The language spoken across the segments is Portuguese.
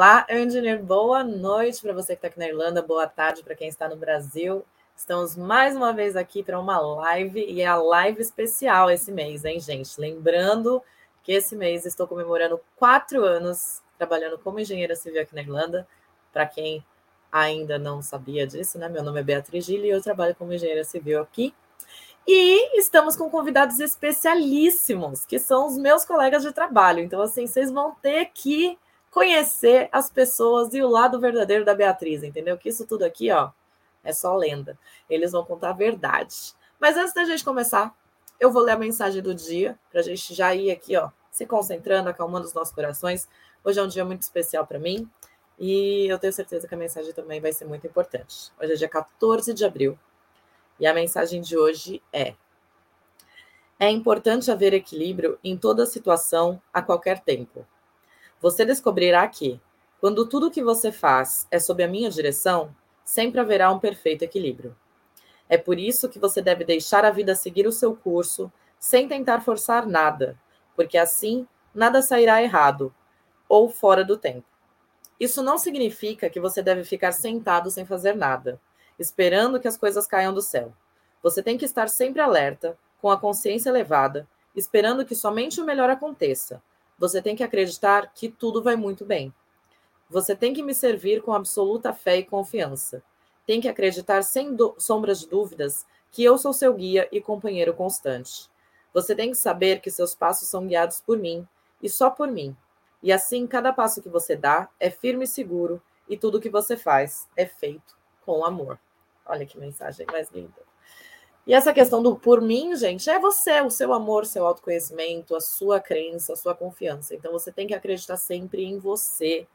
Olá, engineer. Boa noite para você que está aqui na Irlanda, boa tarde para quem está no Brasil. Estamos mais uma vez aqui para uma live e é a live especial esse mês, hein, gente? Lembrando que esse mês estou comemorando quatro anos trabalhando como engenheira civil aqui na Irlanda. Para quem ainda não sabia disso, né? Meu nome é Beatriz Gili e eu trabalho como engenheira civil aqui. E estamos com convidados especialíssimos, que são os meus colegas de trabalho. Então, assim, vocês vão ter que conhecer as pessoas e o lado verdadeiro da Beatriz, entendeu? Que isso tudo aqui, ó, é só lenda. Eles vão contar a verdade. Mas antes da gente começar, eu vou ler a mensagem do dia, para a gente já ir aqui, ó, se concentrando, acalmando os nossos corações. Hoje é um dia muito especial para mim e eu tenho certeza que a mensagem também vai ser muito importante. Hoje é dia 14 de abril e a mensagem de hoje é: É importante haver equilíbrio em toda situação, a qualquer tempo. Você descobrirá que, quando tudo que você faz é sob a minha direção, sempre haverá um perfeito equilíbrio. É por isso que você deve deixar a vida seguir o seu curso sem tentar forçar nada, porque assim nada sairá errado ou fora do tempo. Isso não significa que você deve ficar sentado sem fazer nada, esperando que as coisas caiam do céu. Você tem que estar sempre alerta, com a consciência elevada, esperando que somente o melhor aconteça. Você tem que acreditar que tudo vai muito bem. Você tem que me servir com absoluta fé e confiança. Tem que acreditar sem sombras de dúvidas que eu sou seu guia e companheiro constante. Você tem que saber que seus passos são guiados por mim e só por mim. E assim, cada passo que você dá é firme e seguro, e tudo que você faz é feito com amor. Olha que mensagem mais linda. E essa questão do por mim, gente, é você, o seu amor, seu autoconhecimento, a sua crença, a sua confiança. Então você tem que acreditar sempre em você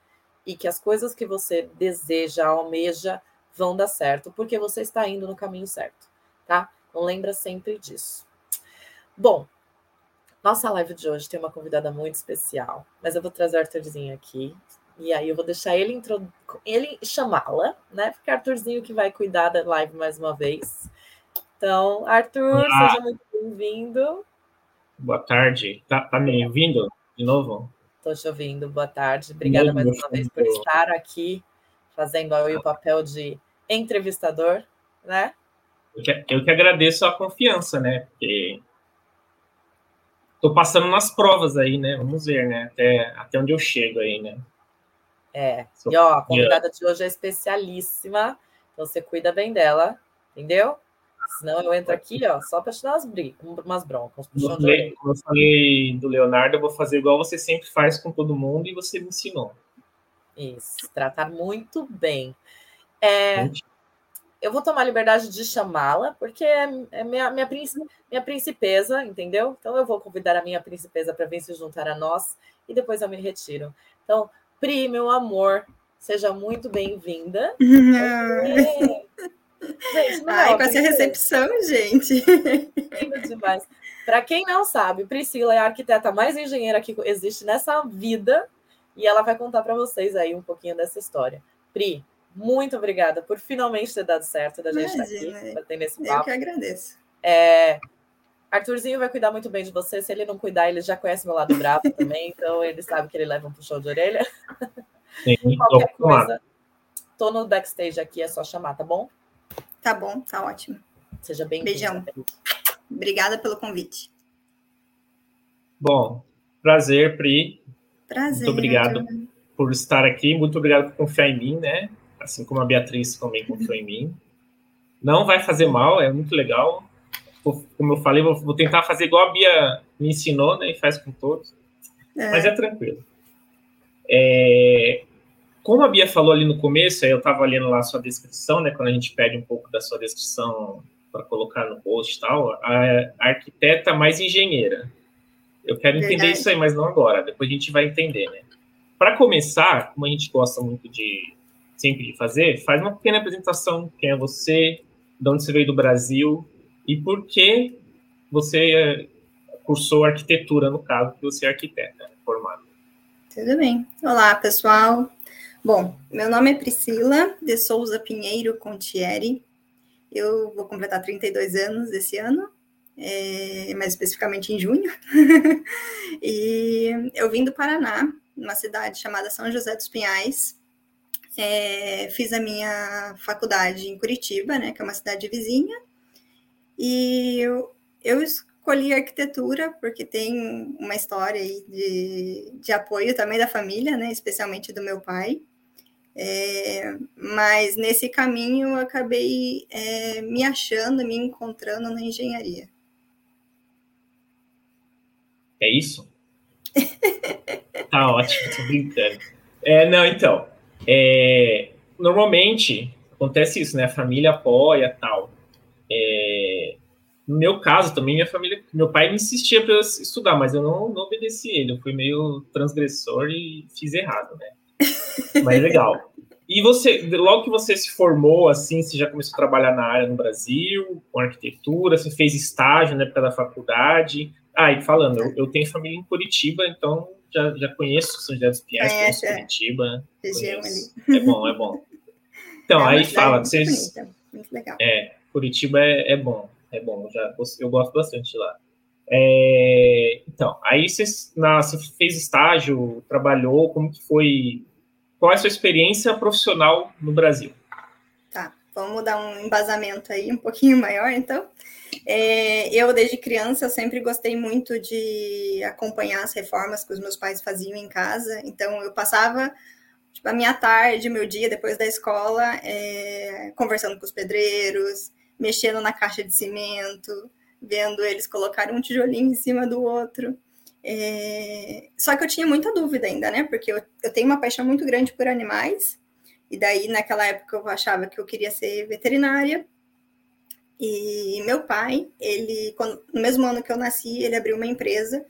e que as coisas que você deseja, almeja, vão dar certo, porque você está indo no caminho certo, tá? Então lembra sempre disso. Bom, nossa live de hoje tem uma convidada muito especial, mas eu vou trazer o Arthurzinho aqui. E aí eu vou deixar ele, ele chamá-la, né? Porque é Arthurzinho que vai cuidar da live mais uma vez. Então, Arthur, Olá. seja muito bem-vindo. Boa tarde. Tá, tá me ouvindo de novo? Estou te ouvindo. Boa tarde. Obrigada mais uma vez por estar aqui, fazendo aí o papel de entrevistador, né? Eu que, eu que agradeço a confiança, né? Porque tô passando nas provas aí, né? Vamos ver, né? Até, até onde eu chego aí, né? É. E ó, a convidada de hoje é especialíssima. Então você cuida bem dela, entendeu? Senão eu entro aqui, ó, só para te dar umas, umas broncas. Eu, falei, como eu falei do Leonardo, eu vou fazer igual você sempre faz com todo mundo e você me ensinou. Isso, tratar muito bem. É, eu vou tomar a liberdade de chamá-la, porque é, é minha, minha, minha principesa, entendeu? Então eu vou convidar a minha principesa para vir se juntar a nós e depois eu me retiro. Então, Pri, meu amor, seja muito bem-vinda. Gente, não, Ai, com essa recepção, gente. demais. Para quem não sabe, Priscila é a arquiteta mais engenheira que existe nessa vida e ela vai contar para vocês aí um pouquinho dessa história. Pri, muito obrigada por finalmente ter dado certo da gente estar aqui, bater nesse papo. Eu que agradeço. É, Arthurzinho vai cuidar muito bem de você. Se ele não cuidar, ele já conhece meu lado bravo também, então ele sabe que ele leva um puxão de orelha. Sim, Qualquer coisa, tô no backstage aqui, é só chamar, tá bom? Tá bom, tá ótimo. Seja bem-vindo. Beijão. Obrigada pelo convite. Bom, prazer, Pri. Prazer. Muito obrigado por estar aqui, muito obrigado por confiar em mim, né? assim como a Beatriz também confiou em mim. Não vai fazer mal, é muito legal. Como eu falei, vou, tentar fazer igual a Bia me ensinou, né? E faz com todos. É. Mas é tranquilo. É, como a Bia falou ali no começo, eu estava lendo lá a sua descrição, né? Quando a gente pede um pouco da sua descrição para colocar no post e tal, a, arquiteta mais engenheira. Eu quero entender Verdade. isso aí, mas não agora. Depois a gente vai entender, né? Para começar, como a gente gosta muito de sempre de fazer, faz uma pequena apresentação, quem é você, de onde você veio do Brasil e por que você eh, cursou arquitetura, no caso, que você é arquiteta formada. Tudo bem. Olá, pessoal. Bom, meu nome é Priscila de Souza Pinheiro Contieri. Eu vou completar 32 anos esse ano, é, mais especificamente em junho. e eu vim do Paraná numa cidade chamada São José dos Pinhais. É, fiz a minha faculdade em Curitiba, né, que é uma cidade vizinha, e eu, eu escolhi arquitetura porque tem uma história aí de, de apoio também da família, né, especialmente do meu pai. É, mas nesse caminho eu acabei é, me achando, me encontrando na engenharia. É isso? tá ótimo, tô brincando. É, não, então, é, normalmente acontece isso, né? A família apoia tal. É, no meu caso também, minha família, meu pai me insistia para estudar, mas eu não, não obedeci ele. Eu fui meio transgressor e fiz errado, né? Mas legal. E você, logo que você se formou, assim, você já começou a trabalhar na área no Brasil, com arquitetura, você fez estágio na época da faculdade. Ah, e falando, eu, eu tenho família em Curitiba, então já, já conheço São José dos Pinhais, conheço é. Curitiba. Ali. É bom, é bom. Então, é aí fala, vocês. Bonita, muito legal. É, Curitiba é, é bom, é bom, já, eu gosto bastante de lá. É, então, aí você, na, você fez estágio, trabalhou, como que foi? Qual é a sua experiência profissional no Brasil? Tá, vamos dar um embasamento aí um pouquinho maior, então. É, eu, desde criança, sempre gostei muito de acompanhar as reformas que os meus pais faziam em casa. Então, eu passava tipo, a minha tarde, meu dia, depois da escola, é, conversando com os pedreiros, mexendo na caixa de cimento, vendo eles colocarem um tijolinho em cima do outro. É... Só que eu tinha muita dúvida ainda, né? Porque eu, eu tenho uma paixão muito grande por animais, e daí naquela época eu achava que eu queria ser veterinária. E meu pai, ele, quando, no mesmo ano que eu nasci, ele abriu uma empresa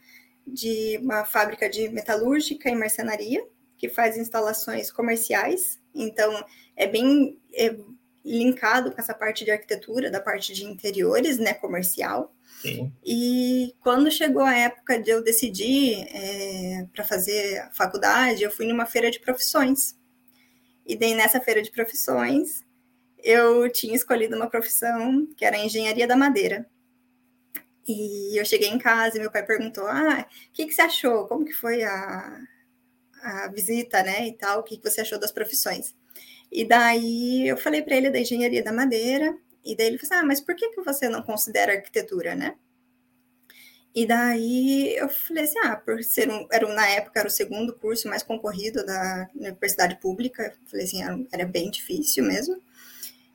de uma fábrica de metalúrgica e marcenaria, que faz instalações comerciais. Então, é bem é, linkado com essa parte de arquitetura, da parte de interiores, né, comercial. Sim. E quando chegou a época de eu decidir é, para fazer a faculdade, eu fui numa feira de profissões. E daí nessa feira de profissões, eu tinha escolhido uma profissão que era engenharia da madeira. E eu cheguei em casa e meu pai perguntou: Ah, o que, que você achou? Como que foi a, a visita, né? E tal, o que, que você achou das profissões? E daí eu falei para ele da engenharia da madeira, e daí ele falou assim: Ah, mas por que, que você não considera arquitetura, né? E daí eu falei assim: Ah, por ser um, era, na época era o segundo curso mais concorrido da universidade pública, falei assim: era, era bem difícil mesmo.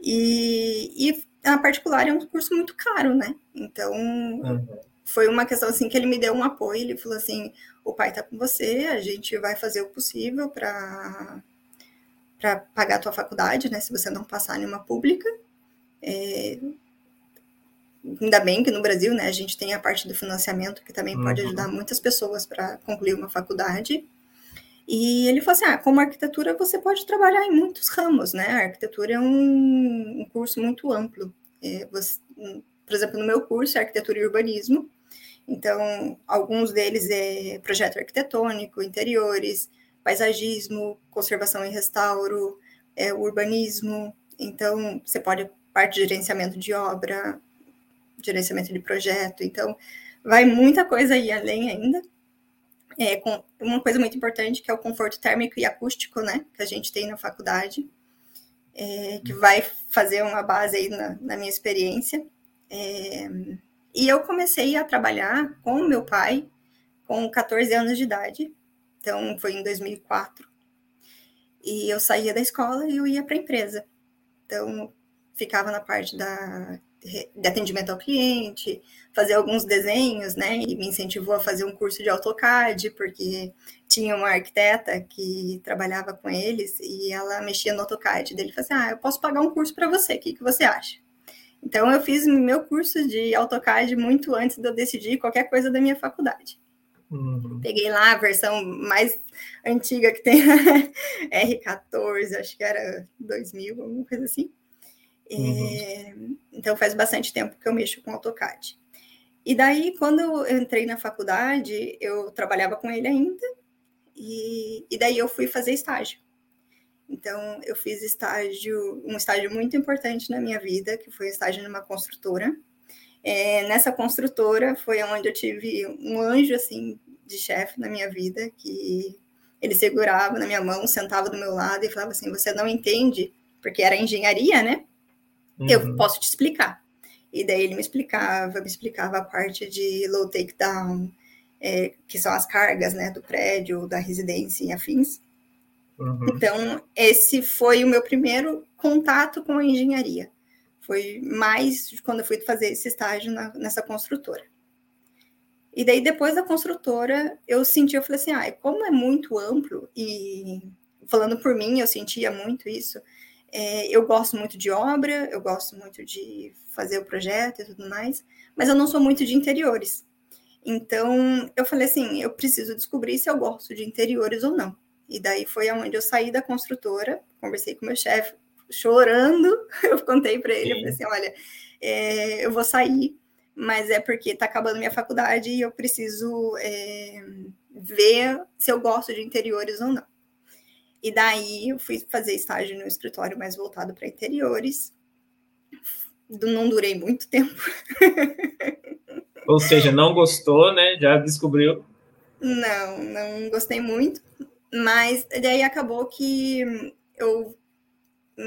E, e a particular é um curso muito caro, né? Então, uhum. foi uma questão assim que ele me deu um apoio. Ele falou assim: o pai tá com você, a gente vai fazer o possível para para pagar a tua faculdade, né? Se você não passar em uma pública. É, ainda bem que no Brasil, né, a gente tem a parte do financiamento que também uhum. pode ajudar muitas pessoas para concluir uma faculdade. E ele falou assim: ah, como arquitetura você pode trabalhar em muitos ramos, né? A arquitetura é um, um curso muito amplo. É, você, por exemplo, no meu curso é arquitetura e urbanismo. Então, alguns deles é projeto arquitetônico, interiores, paisagismo, conservação e restauro, é, urbanismo. Então, você pode parte de gerenciamento de obra, gerenciamento de projeto. Então, vai muita coisa aí além ainda é, com uma coisa muito importante que é o conforto térmico e acústico, né, que a gente tem na faculdade, é, que vai fazer uma base aí na, na minha experiência. É, e eu comecei a trabalhar com meu pai com 14 anos de idade, então foi em 2004. E eu saía da escola e eu ia para a empresa. Então ficava na parte da de atendimento ao cliente, fazer alguns desenhos, né? E me incentivou a fazer um curso de AutoCAD, porque tinha uma arquiteta que trabalhava com eles e ela mexia no AutoCAD. Ele falou assim: Ah, eu posso pagar um curso para você, o que, que você acha? Então, eu fiz meu curso de AutoCAD muito antes de eu decidir qualquer coisa da minha faculdade. Uhum. Peguei lá a versão mais antiga que tem, R14, acho que era 2000, alguma coisa assim. Uhum. É, então faz bastante tempo que eu mexo com AutoCAD. E daí, quando eu entrei na faculdade, eu trabalhava com ele ainda, e, e daí eu fui fazer estágio. Então, eu fiz estágio, um estágio muito importante na minha vida, que foi estágio numa construtora. É, nessa construtora foi onde eu tive um anjo, assim, de chefe na minha vida, que ele segurava na minha mão, sentava do meu lado e falava assim: Você não entende? Porque era engenharia, né? Uhum. Eu posso te explicar. E daí ele me explicava, me explicava a parte de low takedown, é, que são as cargas né, do prédio, da residência e afins. Uhum. Então, esse foi o meu primeiro contato com a engenharia. Foi mais quando eu fui fazer esse estágio na, nessa construtora. E daí, depois da construtora, eu senti, eu falei assim, ah, como é muito amplo, e falando por mim, eu sentia muito isso, é, eu gosto muito de obra, eu gosto muito de fazer o projeto e tudo mais, mas eu não sou muito de interiores. Então, eu falei assim, eu preciso descobrir se eu gosto de interiores ou não. E daí foi aonde eu saí da construtora, conversei com meu chefe, chorando, eu contei para ele, eu falei assim, olha, é, eu vou sair, mas é porque está acabando minha faculdade e eu preciso é, ver se eu gosto de interiores ou não. E daí eu fui fazer estágio no escritório mais voltado para interiores. Não durei muito tempo. Ou seja, não gostou, né? Já descobriu. Não, não gostei muito. Mas daí acabou que eu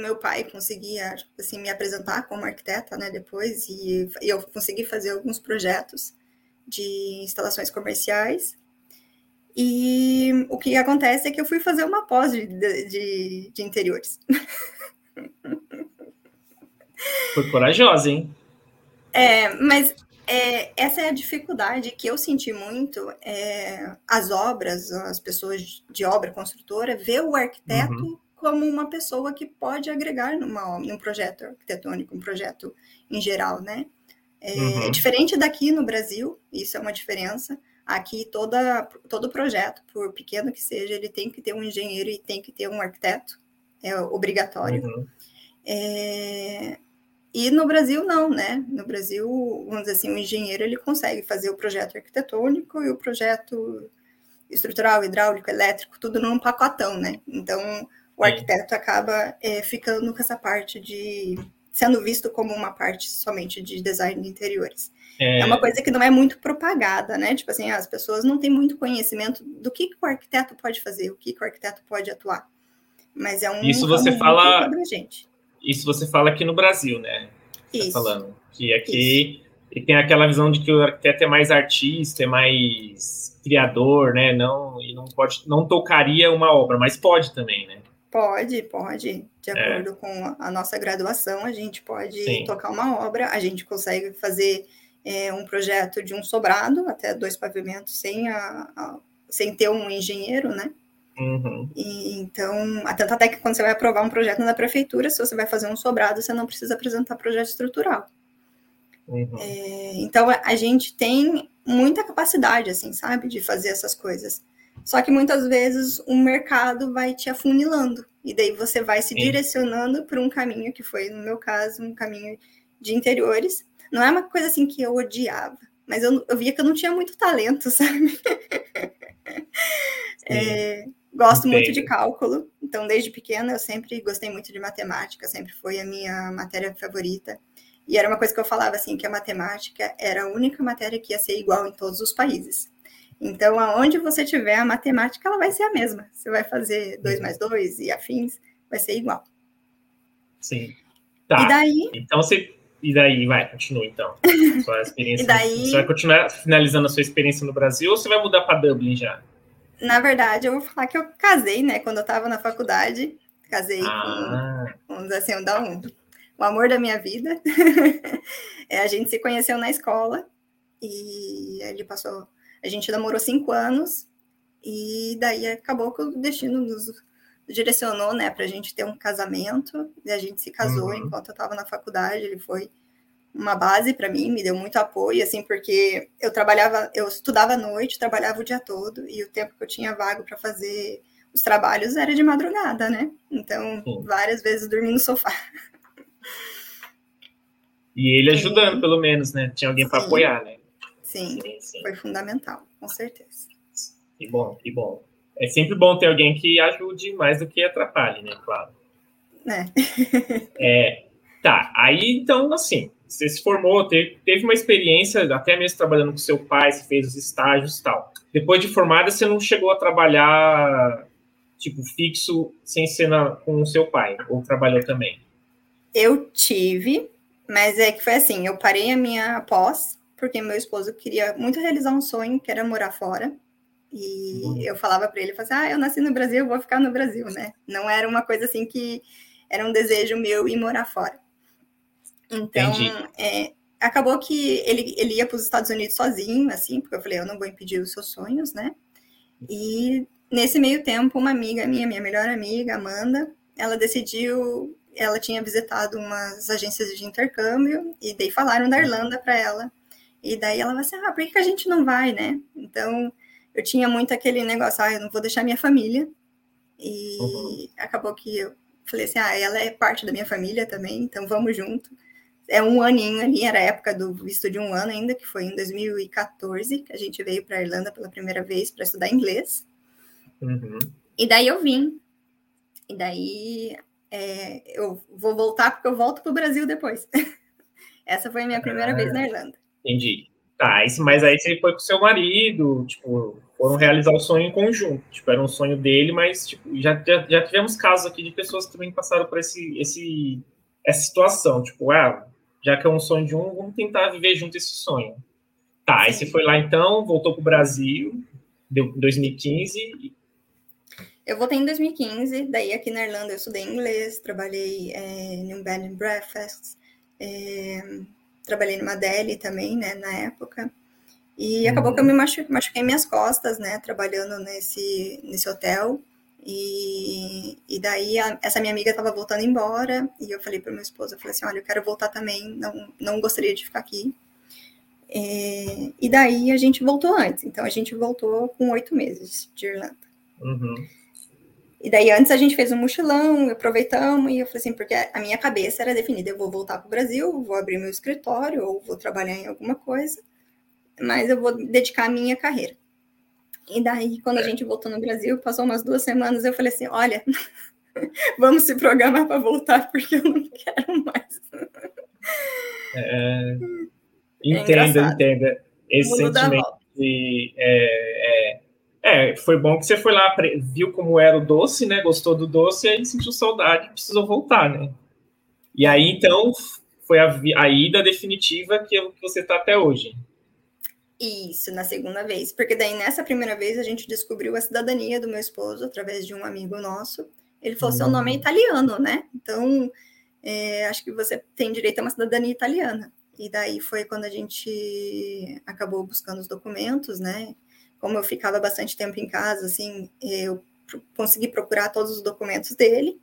meu pai conseguia assim me apresentar como arquiteta, né, depois e, e eu consegui fazer alguns projetos de instalações comerciais e o que acontece é que eu fui fazer uma pós de, de, de interiores. Foi corajosa, hein? É, mas é, essa é a dificuldade que eu senti muito. É, as obras, as pessoas de obra construtora, ver o arquiteto uhum. Como uma pessoa que pode agregar numa, num projeto arquitetônico, um projeto em geral, né? É, uhum. diferente daqui no Brasil, isso é uma diferença. Aqui, toda, todo projeto, por pequeno que seja, ele tem que ter um engenheiro e tem que ter um arquiteto, é obrigatório. Uhum. É, e no Brasil, não, né? No Brasil, vamos dizer assim, o engenheiro ele consegue fazer o projeto arquitetônico e o projeto estrutural, hidráulico, elétrico, tudo num pacotão, né? Então, o arquiteto acaba é, ficando com essa parte de sendo visto como uma parte somente de design de interiores. É... é... uma coisa que não é muito propagada, né? Tipo assim, as pessoas não têm muito conhecimento do que, que o arquiteto pode fazer, o que, que o arquiteto pode atuar. Mas é um isso você fala gente. Isso você fala aqui no Brasil, né? Tá isso. Tá falando que aqui e tem aquela visão de que o arquiteto é mais artista, é mais criador, né? Não e não pode, não tocaria uma obra, mas pode também, né? Pode, pode. De é. acordo é. com a nossa graduação, a gente pode Sim. tocar uma obra, a gente consegue fazer é, um projeto de um sobrado, até dois pavimentos, sem, a, a sem ter um engenheiro, né? Uhum. E, então, tanto até que quando você vai aprovar um projeto na prefeitura, se você vai fazer um sobrado, você não precisa apresentar projeto estrutural. Uhum. É, então, a gente tem muita capacidade, assim, sabe, de fazer essas coisas. Só que muitas vezes o mercado vai te afunilando, e daí você vai se Sim. direcionando por um caminho que foi, no meu caso, um caminho de interiores, não é uma coisa assim que eu odiava, mas eu, eu via que eu não tinha muito talento, sabe? é, gosto muito de cálculo, então desde pequena eu sempre gostei muito de matemática, sempre foi a minha matéria favorita. E era uma coisa que eu falava assim, que a matemática era a única matéria que ia ser igual em todos os países. Então, aonde você tiver a matemática, ela vai ser a mesma. Você vai fazer 2 mais 2 e afins, vai ser igual. Sim. Tá. E daí? Então, você e daí, vai, continua então. Sua experiência. e daí... Você vai continuar finalizando a sua experiência no Brasil ou você vai mudar para Dublin já? Na verdade, eu vou falar que eu casei, né? Quando eu estava na faculdade, casei ah. com, vamos dizer assim, um, o amor da minha vida. é, a gente se conheceu na escola e ele passou. A gente namorou cinco anos e daí acabou que o destino nos direcionou, né, para a gente ter um casamento, e a gente se casou uhum. enquanto eu estava na faculdade, ele foi uma base para mim, me deu muito apoio, assim, porque eu trabalhava, eu estudava à noite, trabalhava o dia todo, e o tempo que eu tinha vago para fazer os trabalhos era de madrugada, né? Então, sim. várias vezes dormi no sofá. E ele ajudando, pelo menos, né? Tinha alguém para apoiar, né? Sim, foi fundamental, com certeza. Que bom, que bom é sempre bom ter alguém que ajude mais do que atrapalhe, né? Claro. É. é tá, aí então, assim, você se formou, teve, teve uma experiência, até mesmo trabalhando com seu pai, você fez os estágios e tal. depois de formada, você não chegou a trabalhar tipo fixo sem ser na, com o seu pai, ou trabalhou também? Eu tive, mas é que foi assim, eu parei a minha pós, porque meu esposo queria muito realizar um sonho, que era morar fora. E uhum. eu falava para ele, assim, ah, eu nasci no Brasil, vou ficar no Brasil, né? Não era uma coisa assim que era um desejo meu ir morar fora. Então, é, acabou que ele, ele ia para os Estados Unidos sozinho, assim, porque eu falei, eu não vou impedir os seus sonhos, né? E nesse meio tempo, uma amiga minha, minha melhor amiga, Amanda, ela decidiu, ela tinha visitado umas agências de intercâmbio e daí falaram da Irlanda para ela. E daí ela falou assim, ah, por que a gente não vai, né? Então, eu tinha muito aquele negócio, ah, eu não vou deixar minha família. E uhum. acabou que eu falei assim, ah, ela é parte da minha família também, então vamos junto. É um aninho ali, era a época do visto de um ano ainda, que foi em 2014, que a gente veio para a Irlanda pela primeira vez para estudar inglês. Uhum. E daí eu vim. E daí é, eu vou voltar porque eu volto para o Brasil depois. Essa foi a minha primeira ah, vez na Irlanda. Entendi. Tá, mas aí você foi com seu marido, tipo, foram realizar o sonho em conjunto. Tipo, era um sonho dele, mas tipo, já, já, já tivemos casos aqui de pessoas que também passaram por esse, esse, essa situação. Tipo, ah, já que é um sonho de um, vamos tentar viver junto esse sonho. Tá, aí você foi lá então, voltou para o Brasil, deu 2015. Eu voltei em 2015, daí aqui na Irlanda eu estudei inglês, trabalhei é, em um bed and breakfast, é, trabalhei numa deli também, né, na época. E acabou que eu me machuquei, machuquei minhas costas, né, trabalhando nesse, nesse hotel. E, e daí a, essa minha amiga estava voltando embora e eu falei para meu esposo, eu falei assim, olha, eu quero voltar também, não, não gostaria de ficar aqui. É, e daí a gente voltou antes, então a gente voltou com oito meses de Irlanda. Uhum. E daí antes a gente fez um mochilão, aproveitamos, e eu falei assim, porque a minha cabeça era definida, eu vou voltar para o Brasil, vou abrir meu escritório, ou vou trabalhar em alguma coisa, mas eu vou dedicar a minha carreira. E daí, quando a é. gente voltou no Brasil, passou umas duas semanas, eu falei assim: olha, vamos se programar para voltar, porque eu não quero mais. É, entendo, é entendo. Esse sentimento de. É, é, é, foi bom que você foi lá, viu como era o doce, né? Gostou do doce, e aí sentiu saudade, precisou voltar, né? E aí, então, foi a, a ida definitiva que, que você está até hoje. Isso, na segunda vez. Porque daí, nessa primeira vez, a gente descobriu a cidadania do meu esposo através de um amigo nosso. Ele falou: uhum. seu nome é hum. italiano, né? Então, é, acho que você tem direito a uma cidadania italiana. E daí foi quando a gente acabou buscando os documentos, né? Como eu ficava bastante tempo em casa, assim, eu consegui procurar todos os documentos dele.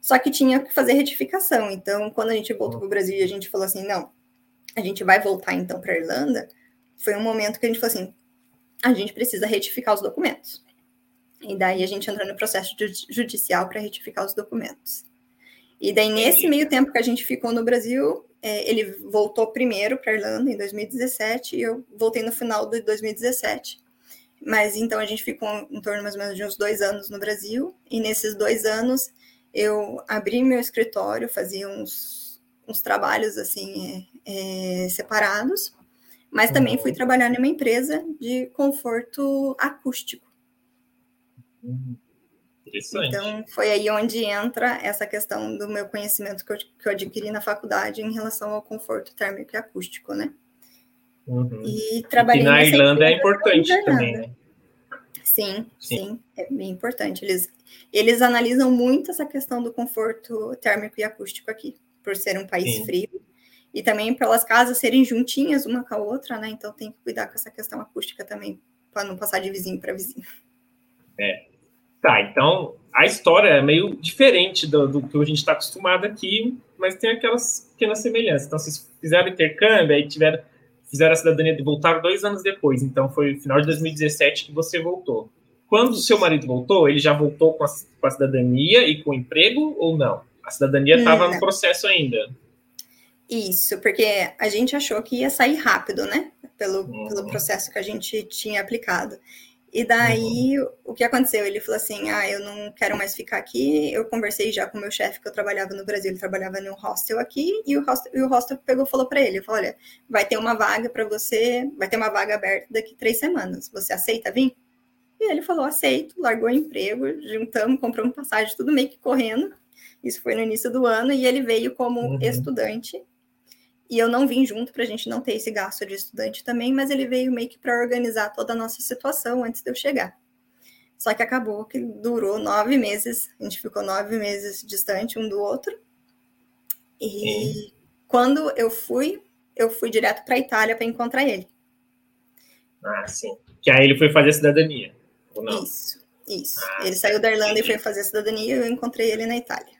Só que tinha que fazer retificação. Então, quando a gente voltou para o Brasil e a gente falou assim: não, a gente vai voltar então para a Irlanda foi um momento que a gente falou assim: a gente precisa retificar os documentos. E daí a gente entrou no processo judicial para retificar os documentos. E daí, nesse meio tempo que a gente ficou no Brasil, é, ele voltou primeiro para Irlanda em 2017 e eu voltei no final de 2017. Mas então a gente ficou em torno mais ou menos de uns dois anos no Brasil, e nesses dois anos eu abri meu escritório, fazia uns, uns trabalhos assim é, é, separados, mas também fui uhum. trabalhar numa empresa de conforto acústico. Então, foi aí onde entra essa questão do meu conhecimento que eu, que eu adquiri na faculdade em relação ao conforto térmico e acústico, né? Uhum. E trabalhei e na Irlanda é importante também, né? Sim, sim, sim, é bem importante. Eles, eles analisam muito essa questão do conforto térmico e acústico aqui, por ser um país sim. frio e também pelas casas serem juntinhas uma com a outra, né? Então tem que cuidar com essa questão acústica também, para não passar de vizinho para vizinho. É. Tá, então a história é meio diferente do, do que a gente está acostumado aqui, mas tem aquelas pequenas semelhanças. Então, vocês fizeram intercâmbio, aí tiveram, fizeram a cidadania e voltaram dois anos depois. Então, foi no final de 2017 que você voltou. Quando o seu marido voltou, ele já voltou com a, com a cidadania e com o emprego ou não? A cidadania estava no processo ainda. Isso, porque a gente achou que ia sair rápido, né? Pelo, uhum. pelo processo que a gente tinha aplicado. E daí, uhum. o que aconteceu? Ele falou assim: ah, eu não quero mais ficar aqui. Eu conversei já com o meu chefe, que eu trabalhava no Brasil, ele trabalhava em um hostel aqui, e o hostel, e o hostel pegou falou para ele: falou, olha, vai ter uma vaga para você, vai ter uma vaga aberta daqui três semanas. Você aceita vir? E ele falou: aceito, largou o emprego, juntamos, compramos passagem, tudo meio que correndo. Isso foi no início do ano, e ele veio como uhum. estudante e eu não vim junto para a gente não ter esse gasto de estudante também, mas ele veio meio que para organizar toda a nossa situação antes de eu chegar. Só que acabou que durou nove meses, a gente ficou nove meses distante um do outro. E quando eu fui, eu fui direto para a Itália para encontrar ele. Ah, sim. Que aí ele foi fazer cidadania, ou não? Isso, isso. Ah, ele saiu da Irlanda entendi. e foi fazer cidadania e eu encontrei ele na Itália.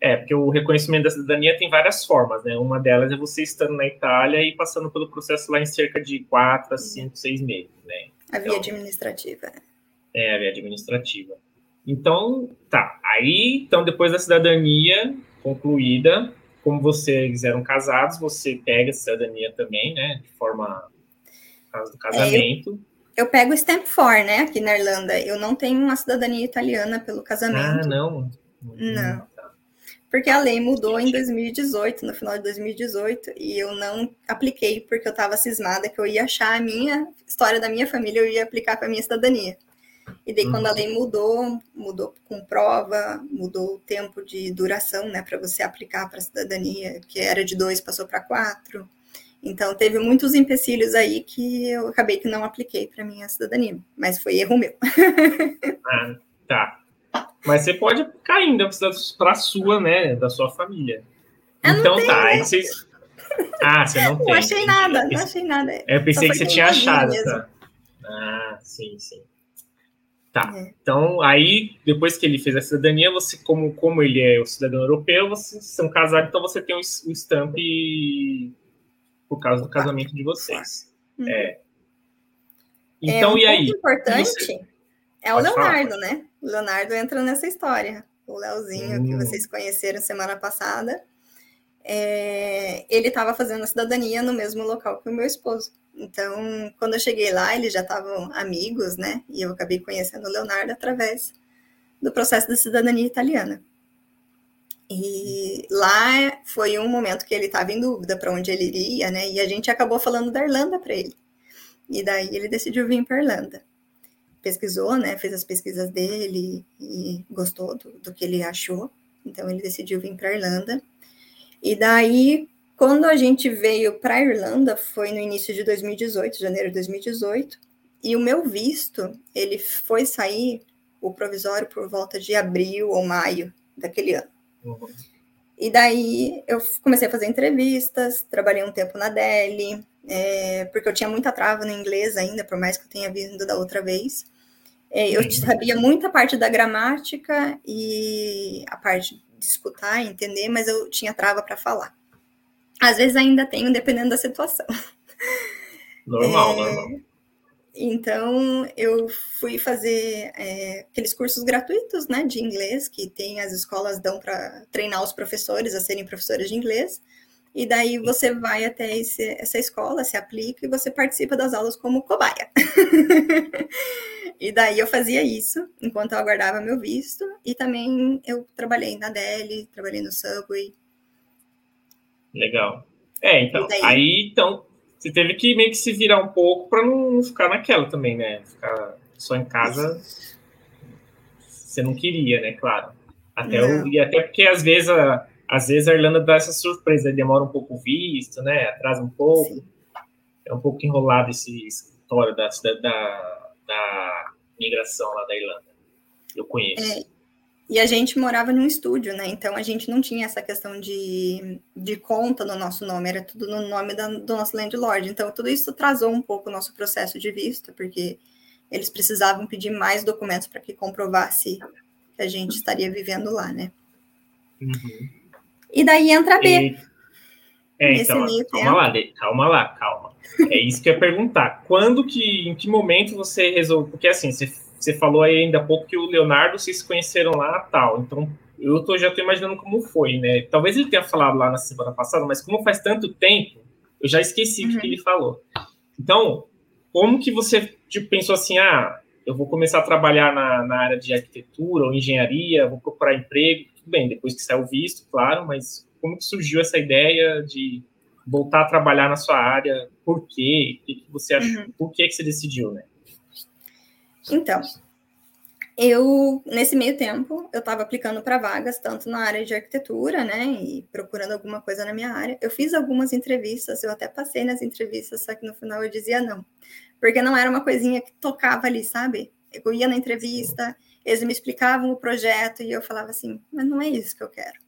É, porque o reconhecimento da cidadania tem várias formas, né? Uma delas é você estando na Itália e passando pelo processo lá em cerca de quatro a cinco, seis meses, né? A via então, administrativa. É, a via administrativa. Então, tá. Aí, então, depois da cidadania concluída, como vocês eram casados, você pega a cidadania também, né? De forma. caso do casamento. É, eu, eu pego o Stamp 4, né? Aqui na Irlanda. Eu não tenho uma cidadania italiana pelo casamento. Ah, não? Não porque a lei mudou em 2018, no final de 2018, e eu não apliquei porque eu estava cismada que eu ia achar a minha história da minha família, eu ia aplicar para a minha cidadania. E daí, uhum. quando a uhum. lei mudou, mudou com prova, mudou o tempo de duração, né, para você aplicar para a cidadania, que era de dois, passou para quatro. Então, teve muitos empecilhos aí que eu acabei que não apliquei para minha cidadania, mas foi erro meu. ah, tá. Mas você pode aplicar ainda para a sua, né? Da sua família. Eu então tá, aí vocês. Ah, você não tem. Não achei nada, não achei nada. Eu pensei que você tinha achado, tá? Ah, sim, sim. Tá. É. Então, aí, depois que ele fez a cidadania, você, como, como ele é o cidadão europeu, vocês são casados, então você tem o, o stamp por causa do casamento de vocês. Uhum. É. Então, é, um e aí? importante você... é o Leonardo, falar. né? O Leonardo entra nessa história. O Leozinho, que hum. vocês conheceram semana passada, é, ele estava fazendo a cidadania no mesmo local que o meu esposo. Então, quando eu cheguei lá, eles já estavam amigos, né? E eu acabei conhecendo o Leonardo através do processo de cidadania italiana. E lá foi um momento que ele estava em dúvida para onde ele iria, né? E a gente acabou falando da Irlanda para ele. E daí ele decidiu vir para Irlanda pesquisou, né, fez as pesquisas dele e gostou do, do que ele achou. Então ele decidiu vir para a Irlanda. E daí, quando a gente veio para a Irlanda, foi no início de 2018, janeiro de 2018, e o meu visto, ele foi sair o provisório por volta de abril ou maio daquele ano. Uhum. E daí eu comecei a fazer entrevistas, trabalhei um tempo na Deli, é, porque eu tinha muita trava no inglês ainda, por mais que eu tenha vindo da outra vez. É, eu sabia muita parte da gramática e a parte de escutar, entender, mas eu tinha trava para falar. Às vezes ainda tenho, dependendo da situação. Normal, é, normal. Então, eu fui fazer é, aqueles cursos gratuitos né, de inglês que tem as escolas dão para treinar os professores a serem professores de inglês. E daí você vai até esse, essa escola, se aplica e você participa das aulas como cobaia. E daí eu fazia isso enquanto eu aguardava meu visto. E também eu trabalhei na Deli, trabalhei no Subway. Legal. É, então, aí então você teve que meio que se virar um pouco para não ficar naquela também, né? Ficar só em casa. Você não queria, né? Claro. Até o, e até porque às vezes a, às vezes a Irlanda dá essa surpresa, demora um pouco o visto, né? Atrasa um pouco. Sim. É um pouco enrolado esse história da, da da migração lá da Irlanda. Eu conheço. É, e a gente morava num estúdio, né? Então a gente não tinha essa questão de, de conta no nosso nome, era tudo no nome da, do nosso landlord. Então tudo isso atrasou um pouco o nosso processo de visto, porque eles precisavam pedir mais documentos para que comprovasse que a gente estaria vivendo lá, né? Uhum. E daí entra B. E... É, então, calma lá, calma lá, calma. É isso que eu ia perguntar. Quando que, em que momento você resolveu? Porque assim, você, você falou aí ainda há pouco que o Leonardo vocês se conheceram lá tal. Então, eu tô, já estou imaginando como foi, né? Talvez ele tenha falado lá na semana passada, mas como faz tanto tempo, eu já esqueci uhum. o que uhum. ele falou. Então, como que você tipo, pensou assim, ah, eu vou começar a trabalhar na, na área de arquitetura ou engenharia, vou procurar emprego, tudo bem, depois que saiu visto, claro, mas como que surgiu essa ideia de voltar a trabalhar na sua área? Por quê? O que, que você achou? Uhum. Por que, que você decidiu, né? Então, eu, nesse meio tempo, eu estava aplicando para vagas, tanto na área de arquitetura, né, e procurando alguma coisa na minha área. Eu fiz algumas entrevistas, eu até passei nas entrevistas, só que no final eu dizia não, porque não era uma coisinha que tocava ali, sabe? Eu ia na entrevista, eles me explicavam o projeto e eu falava assim, mas não é isso que eu quero.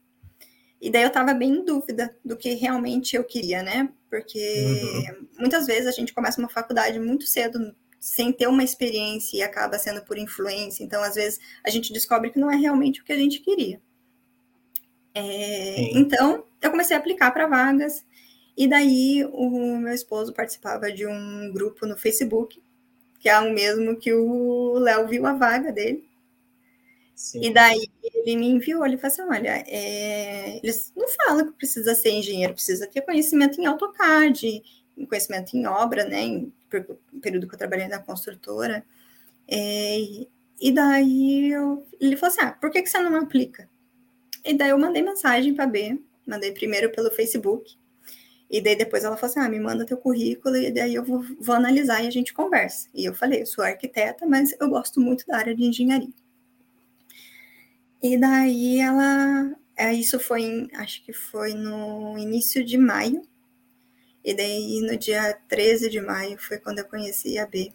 E daí eu estava bem em dúvida do que realmente eu queria, né? Porque uhum. muitas vezes a gente começa uma faculdade muito cedo sem ter uma experiência e acaba sendo por influência. Então, às vezes, a gente descobre que não é realmente o que a gente queria. É, então, eu comecei a aplicar para vagas, e daí o meu esposo participava de um grupo no Facebook, que é o mesmo que o Léo viu a vaga dele. Sim. E daí ele me enviou, ele falou assim: olha, é, eles não falam que precisa ser engenheiro, precisa ter conhecimento em AutoCAD, conhecimento em obra, né? Em período que eu trabalhei na construtora. É, e daí eu, ele falou assim: ah, por que, que você não aplica? E daí eu mandei mensagem para a B, mandei primeiro pelo Facebook. E daí depois ela falou assim: ah, me manda teu currículo e daí eu vou, vou analisar e a gente conversa. E eu falei: eu sou arquiteta, mas eu gosto muito da área de engenharia. E daí ela. É, isso foi, em, acho que foi no início de maio. E daí, no dia 13 de maio, foi quando eu conheci a B.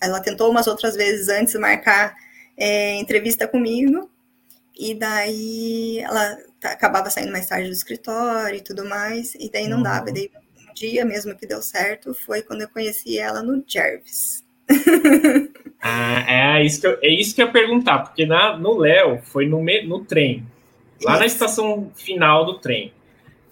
Ela tentou umas outras vezes antes marcar é, entrevista comigo, e daí ela acabava saindo mais tarde do escritório e tudo mais, e daí não uhum. dava. E daí, um dia mesmo que deu certo foi quando eu conheci ela no Jervis. ah, é isso que eu, é isso que eu ia perguntar, porque na, no Léo foi no, no trem, lá na estação final do trem.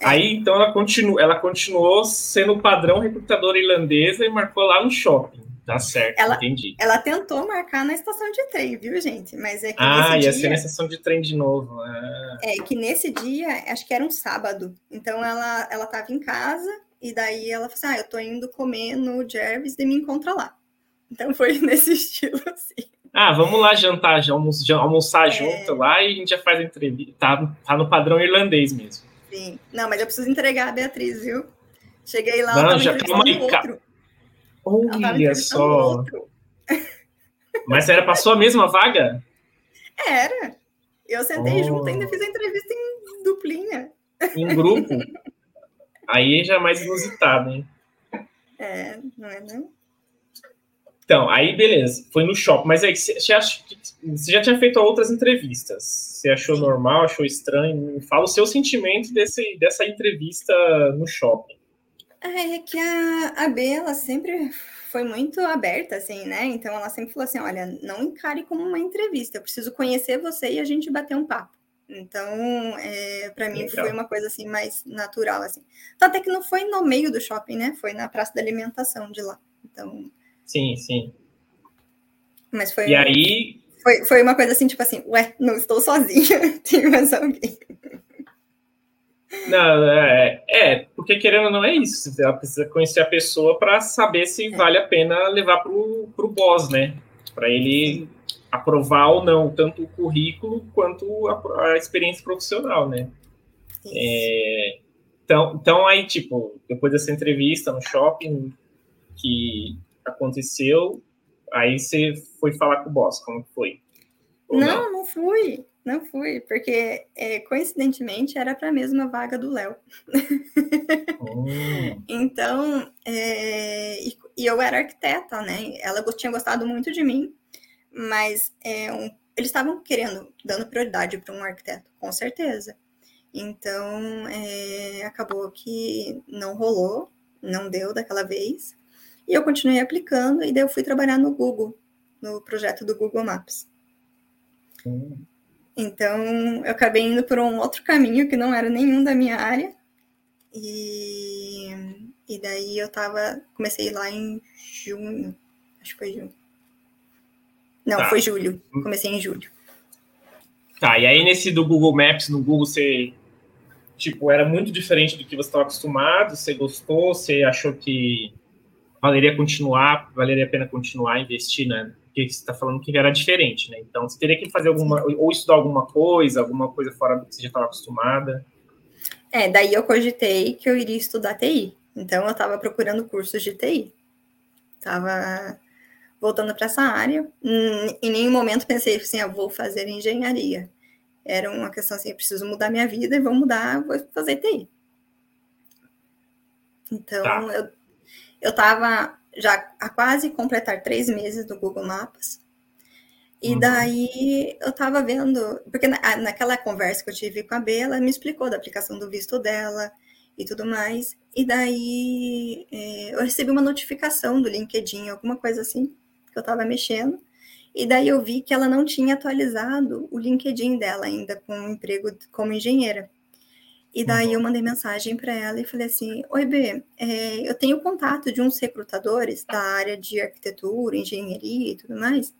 Aí, então, ela, continu, ela continuou sendo o padrão recrutadora irlandesa e marcou lá no shopping. Tá certo, ela, entendi. Ela tentou marcar na estação de trem, viu, gente? Mas é que Ah, ia dia, ser na estação de trem de novo. Ah. É que nesse dia, acho que era um sábado. Então, ela, ela tava em casa e daí ela falou assim, ah, eu tô indo comer no Jervis e me encontra lá. Então, foi nesse estilo, assim. Ah, vamos lá jantar, almoçar é... junto lá e a gente já faz a entrevista. Tá, tá no padrão irlandês mesmo. Sim. Não, mas eu preciso entregar a Beatriz, viu? Cheguei lá, não, já calma aí, outro. Olha só. Mas era para sua mesma vaga? Era. Eu sentei oh. junto, ainda fiz a entrevista em duplinha. Em grupo? aí já é mais inusitado, hein? É, não é não? Então, aí beleza, foi no shopping. Mas aí, você, você já tinha feito outras entrevistas. Você achou normal, achou estranho? Fala o seu sentimento desse, dessa entrevista no shopping. É, é que a, a B, ela sempre foi muito aberta, assim, né? Então ela sempre falou assim: olha, não encare como uma entrevista, eu preciso conhecer você e a gente bater um papo. Então, é, para mim foi uma coisa assim mais natural, assim. Até que não foi no meio do shopping, né? Foi na praça da alimentação de lá. Então, Sim, sim. Mas foi. E aí. Foi, foi uma coisa assim, tipo assim, ué, não estou sozinha, tem mais alguém. Não, é, é, porque querendo ou não é isso. Você precisa conhecer a pessoa para saber se é. vale a pena levar para o boss, né? Para ele aprovar ou não, tanto o currículo quanto a, a experiência profissional, né? É, então, então, aí, tipo, depois dessa entrevista no shopping, que aconteceu, aí você foi falar com o boss, como foi? não, não, não fui, não fui, porque é, coincidentemente era para a mesma vaga do Léo. Oh. então, é, e, e, eu era arquiteta, né? Ela tinha gostado muito de mim, mas é, um, eles estavam querendo, dando prioridade para um arquiteto, com certeza. Então, é, acabou que não rolou, não deu daquela vez. E eu continuei aplicando, e daí eu fui trabalhar no Google, no projeto do Google Maps. Hum. Então, eu acabei indo por um outro caminho que não era nenhum da minha área. E, e daí eu tava. Comecei lá em junho. Acho que foi junho. Não, tá. foi julho. Comecei em julho. Tá, e aí nesse do Google Maps, no Google, você. Tipo, era muito diferente do que você estava acostumado? Você gostou? Você achou que valeria continuar, valeria a pena continuar investir, né? Porque você está falando que era diferente, né? Então, você teria que fazer alguma, ou estudar alguma coisa, alguma coisa fora do que você já estava acostumada. É, daí eu cogitei que eu iria estudar TI. Então, eu estava procurando cursos de TI. Estava voltando para essa área. Em nenhum momento pensei assim, eu vou fazer engenharia. Era uma questão assim, eu preciso mudar minha vida e vou mudar, vou fazer TI. Então, tá. eu, eu tava já há quase completar três meses do Google Maps. E uhum. daí eu tava vendo, porque na, naquela conversa que eu tive com a Bela, ela me explicou da aplicação do visto dela e tudo mais. E daí é, eu recebi uma notificação do LinkedIn, alguma coisa assim, que eu tava mexendo. E daí eu vi que ela não tinha atualizado o LinkedIn dela ainda com um emprego como engenheira. E daí uhum. eu mandei mensagem para ela e falei assim: Oi, B, é, eu tenho contato de uns recrutadores da área de arquitetura, engenharia e tudo mais.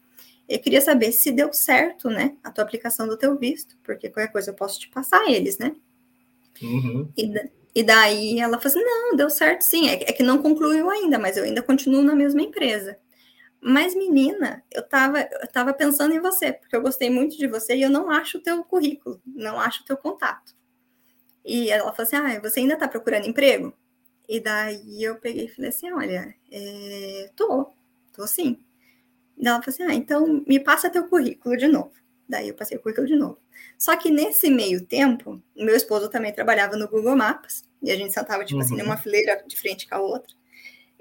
Eu queria saber se deu certo, né, a tua aplicação do teu visto, porque qualquer coisa eu posso te passar eles, né? Uhum. E, e, daí ela falou assim: Não, deu certo sim, é, é, que não concluiu ainda, mas eu ainda continuo na mesma empresa. Mas, menina, eu tava, eu tava pensando em você, porque eu gostei muito de você e eu não acho o teu currículo, não acho o teu contato. E ela falou assim: Ah, você ainda está procurando emprego? E daí eu peguei e falei assim: Olha, é, tô, tô sim. E ela falou assim: Ah, então me passa teu currículo de novo. Daí eu passei o currículo de novo. Só que nesse meio tempo, meu esposo também trabalhava no Google Maps, e a gente sentava, tipo uhum. assim, numa fileira de frente com a outra.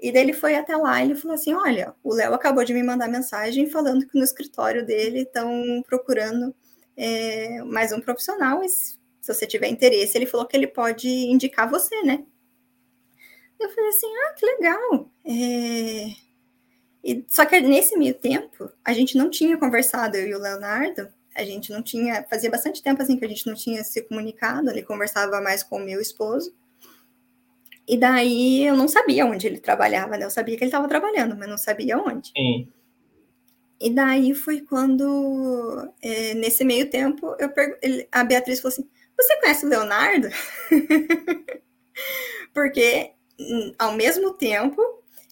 E daí ele foi até lá e ele falou assim: Olha, o Léo acabou de me mandar mensagem falando que no escritório dele estão procurando é, mais um profissional se você tiver interesse, ele falou que ele pode indicar você, né? Eu falei assim, ah, que legal. É... E, só que nesse meio tempo, a gente não tinha conversado, eu e o Leonardo, a gente não tinha, fazia bastante tempo assim que a gente não tinha se comunicado, ele conversava mais com o meu esposo. E daí eu não sabia onde ele trabalhava, né? Eu sabia que ele estava trabalhando, mas não sabia onde. Sim. E daí foi quando, é, nesse meio tempo, eu ele, a Beatriz falou assim: você conhece o Leonardo? Porque, hum, ao mesmo tempo,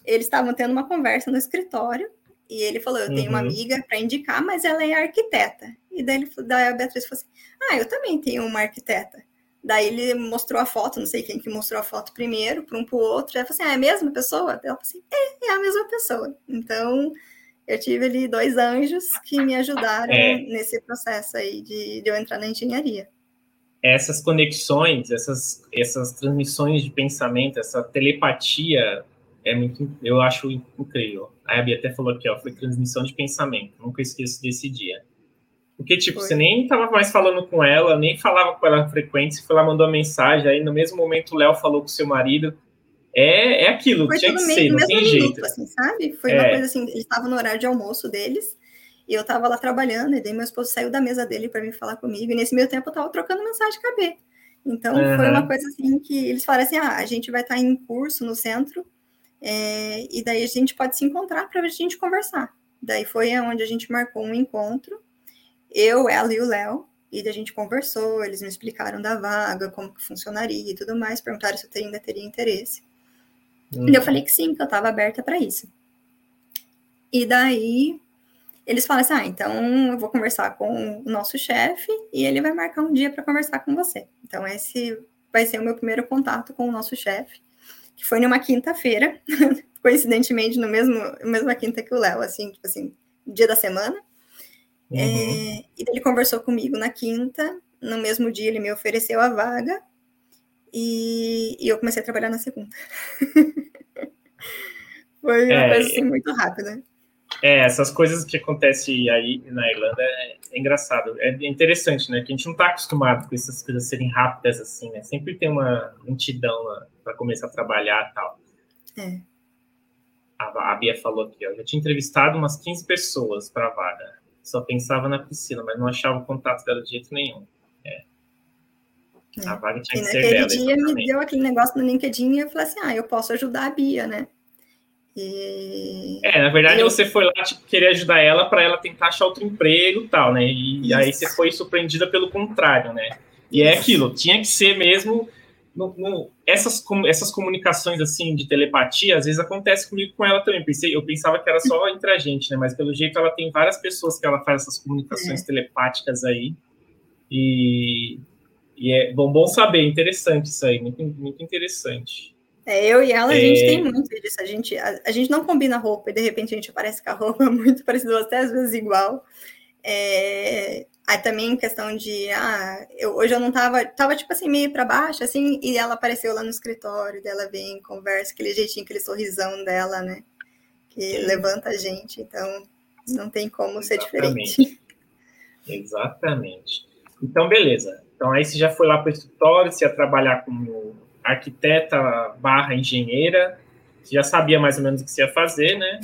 eles estavam tendo uma conversa no escritório e ele falou: Eu tenho uhum. uma amiga para indicar, mas ela é arquiteta. E daí, ele, daí a Beatriz falou assim: Ah, eu também tenho uma arquiteta. Daí ele mostrou a foto, não sei quem que mostrou a foto primeiro, para um para o outro. Ela falou assim: Ah, é a mesma pessoa? Ela falou assim: É, é a mesma pessoa. Então, eu tive ali dois anjos que me ajudaram é. nesse processo aí de, de eu entrar na engenharia essas conexões, essas, essas transmissões de pensamento, essa telepatia é muito, eu acho incrível. A Abby até falou aqui, ó, foi transmissão de pensamento. Nunca esqueço desse dia. Porque, tipo, foi. você nem tava mais falando com ela, nem falava com ela frequente, você foi lá, mandou uma mensagem, aí no mesmo momento o Léo falou com seu marido. É, é aquilo, foi tinha que ser, não tem jeito. Minuto, assim, sabe? Foi é. uma coisa assim, eles estavam no horário de almoço deles, e eu tava lá trabalhando, e daí meu esposo saiu da mesa dele para vir falar comigo, e nesse meio tempo eu tava trocando mensagem com a B. Então uhum. foi uma coisa assim que eles falaram assim: ah, a gente vai estar tá em curso no centro, é, e daí a gente pode se encontrar para a gente conversar. Daí foi onde a gente marcou um encontro, eu, ela e o Léo, e daí a gente conversou, eles me explicaram da vaga, como que funcionaria e tudo mais, perguntaram se eu ainda teria interesse. Uhum. E eu falei que sim, que eu estava aberta para isso. E daí eles falam assim: ah, então eu vou conversar com o nosso chefe e ele vai marcar um dia para conversar com você. Então, esse vai ser o meu primeiro contato com o nosso chefe, que foi numa quinta-feira, coincidentemente, no mesmo mesma quinta que o Léo, assim, tipo assim, dia da semana. Uhum. É, e ele conversou comigo na quinta, no mesmo dia ele me ofereceu a vaga e, e eu comecei a trabalhar na segunda. Foi uma é, coisa assim muito rápida. É, essas coisas que acontecem aí na Irlanda é, é, engraçado. É interessante, né? Que a gente não está acostumado com essas coisas serem rápidas assim, né? Sempre tem uma lentidão para começar a trabalhar e tal. É. A, a Bia falou aqui, ó. Eu já tinha entrevistado umas 15 pessoas para a vaga. Só pensava na Priscila, mas não achava o contato dela de jeito nenhum. É. É. A vaga tinha e que ser dela. Naquele dia me deu aquele negócio no LinkedIn e eu falei assim: ah, eu posso ajudar a Bia, né? E... É, na verdade eu... você foi lá tipo, querer ajudar ela para ela tentar achar outro emprego e tal, né? E, e aí você foi surpreendida pelo contrário, né? E é aquilo, tinha que ser mesmo no, no, essas, essas comunicações assim de telepatia, às vezes acontece comigo com ela também. Pensei, eu pensava que era só entre a gente, né? Mas pelo jeito ela tem várias pessoas que ela faz essas comunicações é. telepáticas aí. E, e é bom, bom saber, interessante isso aí, muito, muito interessante. É, eu e ela, a gente tem é. muito disso. A gente, a, a, gente não combina roupa e de repente a gente aparece com a roupa muito parecida, até às vezes igual. É, Aí também questão de, ah, eu, hoje eu não tava, tava tipo assim, meio para baixo, assim, e ela apareceu lá no escritório, dela vem, conversa, aquele jeitinho, aquele sorrisão dela, né? Que Sim. levanta a gente, então não tem como Exatamente. ser diferente. Exatamente. Então, beleza. Então aí você já foi lá para o escritório, você ia trabalhar como arquiteta barra engenheira, já sabia mais ou menos o que você ia fazer, né?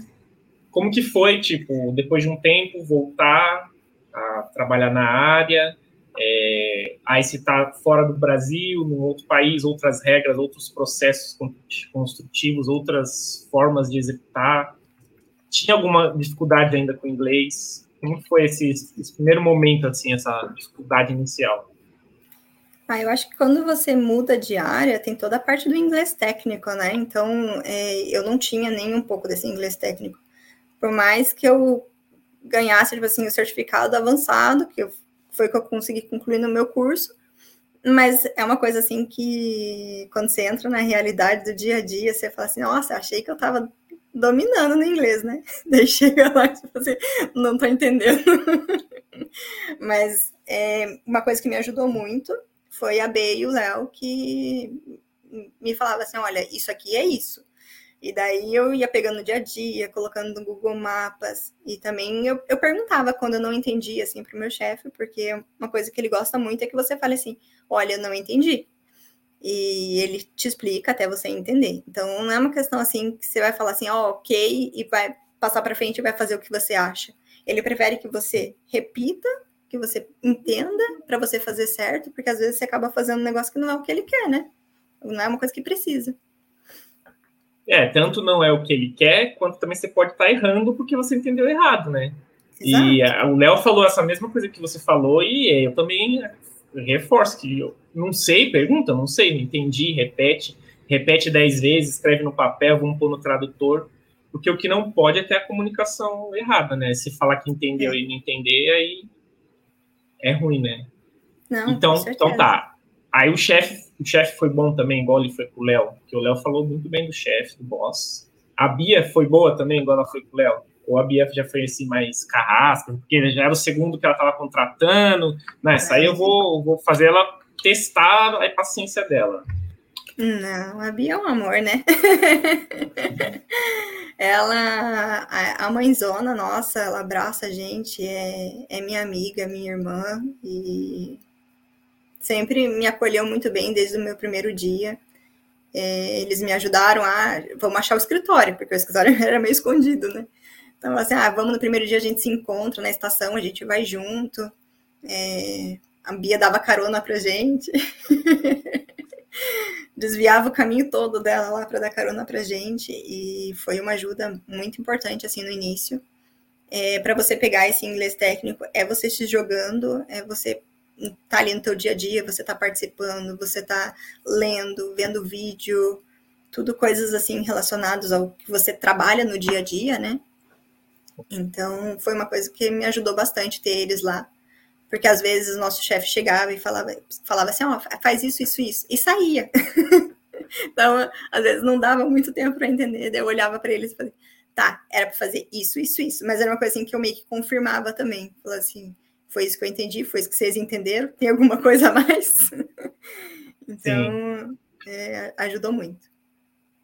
Como que foi, tipo, depois de um tempo, voltar a trabalhar na área, é, aí se está fora do Brasil, num outro país, outras regras, outros processos construtivos, outras formas de executar. Tinha alguma dificuldade ainda com o inglês? Como foi esse, esse primeiro momento, assim, essa dificuldade inicial? Ah, eu acho que quando você muda de área, tem toda a parte do inglês técnico, né? Então, é, eu não tinha nem um pouco desse inglês técnico. Por mais que eu ganhasse, tipo assim, o certificado avançado, que foi que eu consegui concluir no meu curso, mas é uma coisa assim que quando você entra na realidade do dia a dia, você fala assim, nossa, achei que eu estava dominando no inglês, né? Daí chega lá tipo assim, não tô entendendo. mas é, uma coisa que me ajudou muito foi a B e o Léo que me falava assim, olha, isso aqui é isso. E daí eu ia pegando no dia a dia, colocando no Google Mapas. E também eu, eu perguntava quando eu não entendia, assim, para o meu chefe, porque uma coisa que ele gosta muito é que você fale assim: olha, eu não entendi. E ele te explica até você entender. Então não é uma questão assim que você vai falar assim, ó, oh, ok, e vai passar para frente e vai fazer o que você acha. Ele prefere que você repita, que você entenda, para você fazer certo, porque às vezes você acaba fazendo um negócio que não é o que ele quer, né? Não é uma coisa que precisa. É, tanto não é o que ele quer, quanto também você pode estar tá errando porque você entendeu errado, né? Exato. E a, o Léo falou essa mesma coisa que você falou, e eu também reforço que eu não sei, pergunta, não sei, não entendi, repete, repete dez vezes, escreve no papel, vamos pôr no tradutor, porque o que não pode é ter a comunicação errada, né? Se falar que entendeu é. e não entender, aí é ruim, né? Não, então, então tá. Aí o chefe o chefe foi bom também, igual ele foi com o Léo, que o Léo falou muito bem do chefe, do boss. A Bia foi boa também, igual ela foi com o Léo. Ou a Bia já foi assim mais carrasca, porque já era o segundo que ela estava contratando. Nessa aí eu vou, vou fazer ela testar a paciência dela. Não, a Bia é um amor, né? ela, a, a mãezona, nossa, ela abraça a gente, é, é minha amiga, minha irmã, e sempre me acolheu muito bem desde o meu primeiro dia. É, eles me ajudaram a. Vamos achar o escritório, porque o escritório era meio escondido, né? Então, assim, ah, vamos no primeiro dia a gente se encontra na estação, a gente vai junto. É, a Bia dava carona pra gente. Desviava o caminho todo dela lá para dar carona pra gente. E foi uma ajuda muito importante, assim, no início. É, para você pegar esse inglês técnico, é você se jogando, é você tá ali no teu dia a dia, você tá participando, você tá lendo, vendo vídeo, tudo coisas assim relacionadas ao que você trabalha no dia a dia, né? Então, foi uma coisa que me ajudou bastante ter eles lá. Porque às vezes o nosso chefe chegava e falava, falava assim, ó, oh, faz isso, isso, isso, e saía. então, às vezes não dava muito tempo para entender. Daí eu olhava para eles e falei, tá, era para fazer isso, isso, isso. Mas era uma coisa assim que eu meio que confirmava também. Falava assim, foi isso que eu entendi, foi isso que vocês entenderam. Tem alguma coisa a mais? então, é, ajudou muito.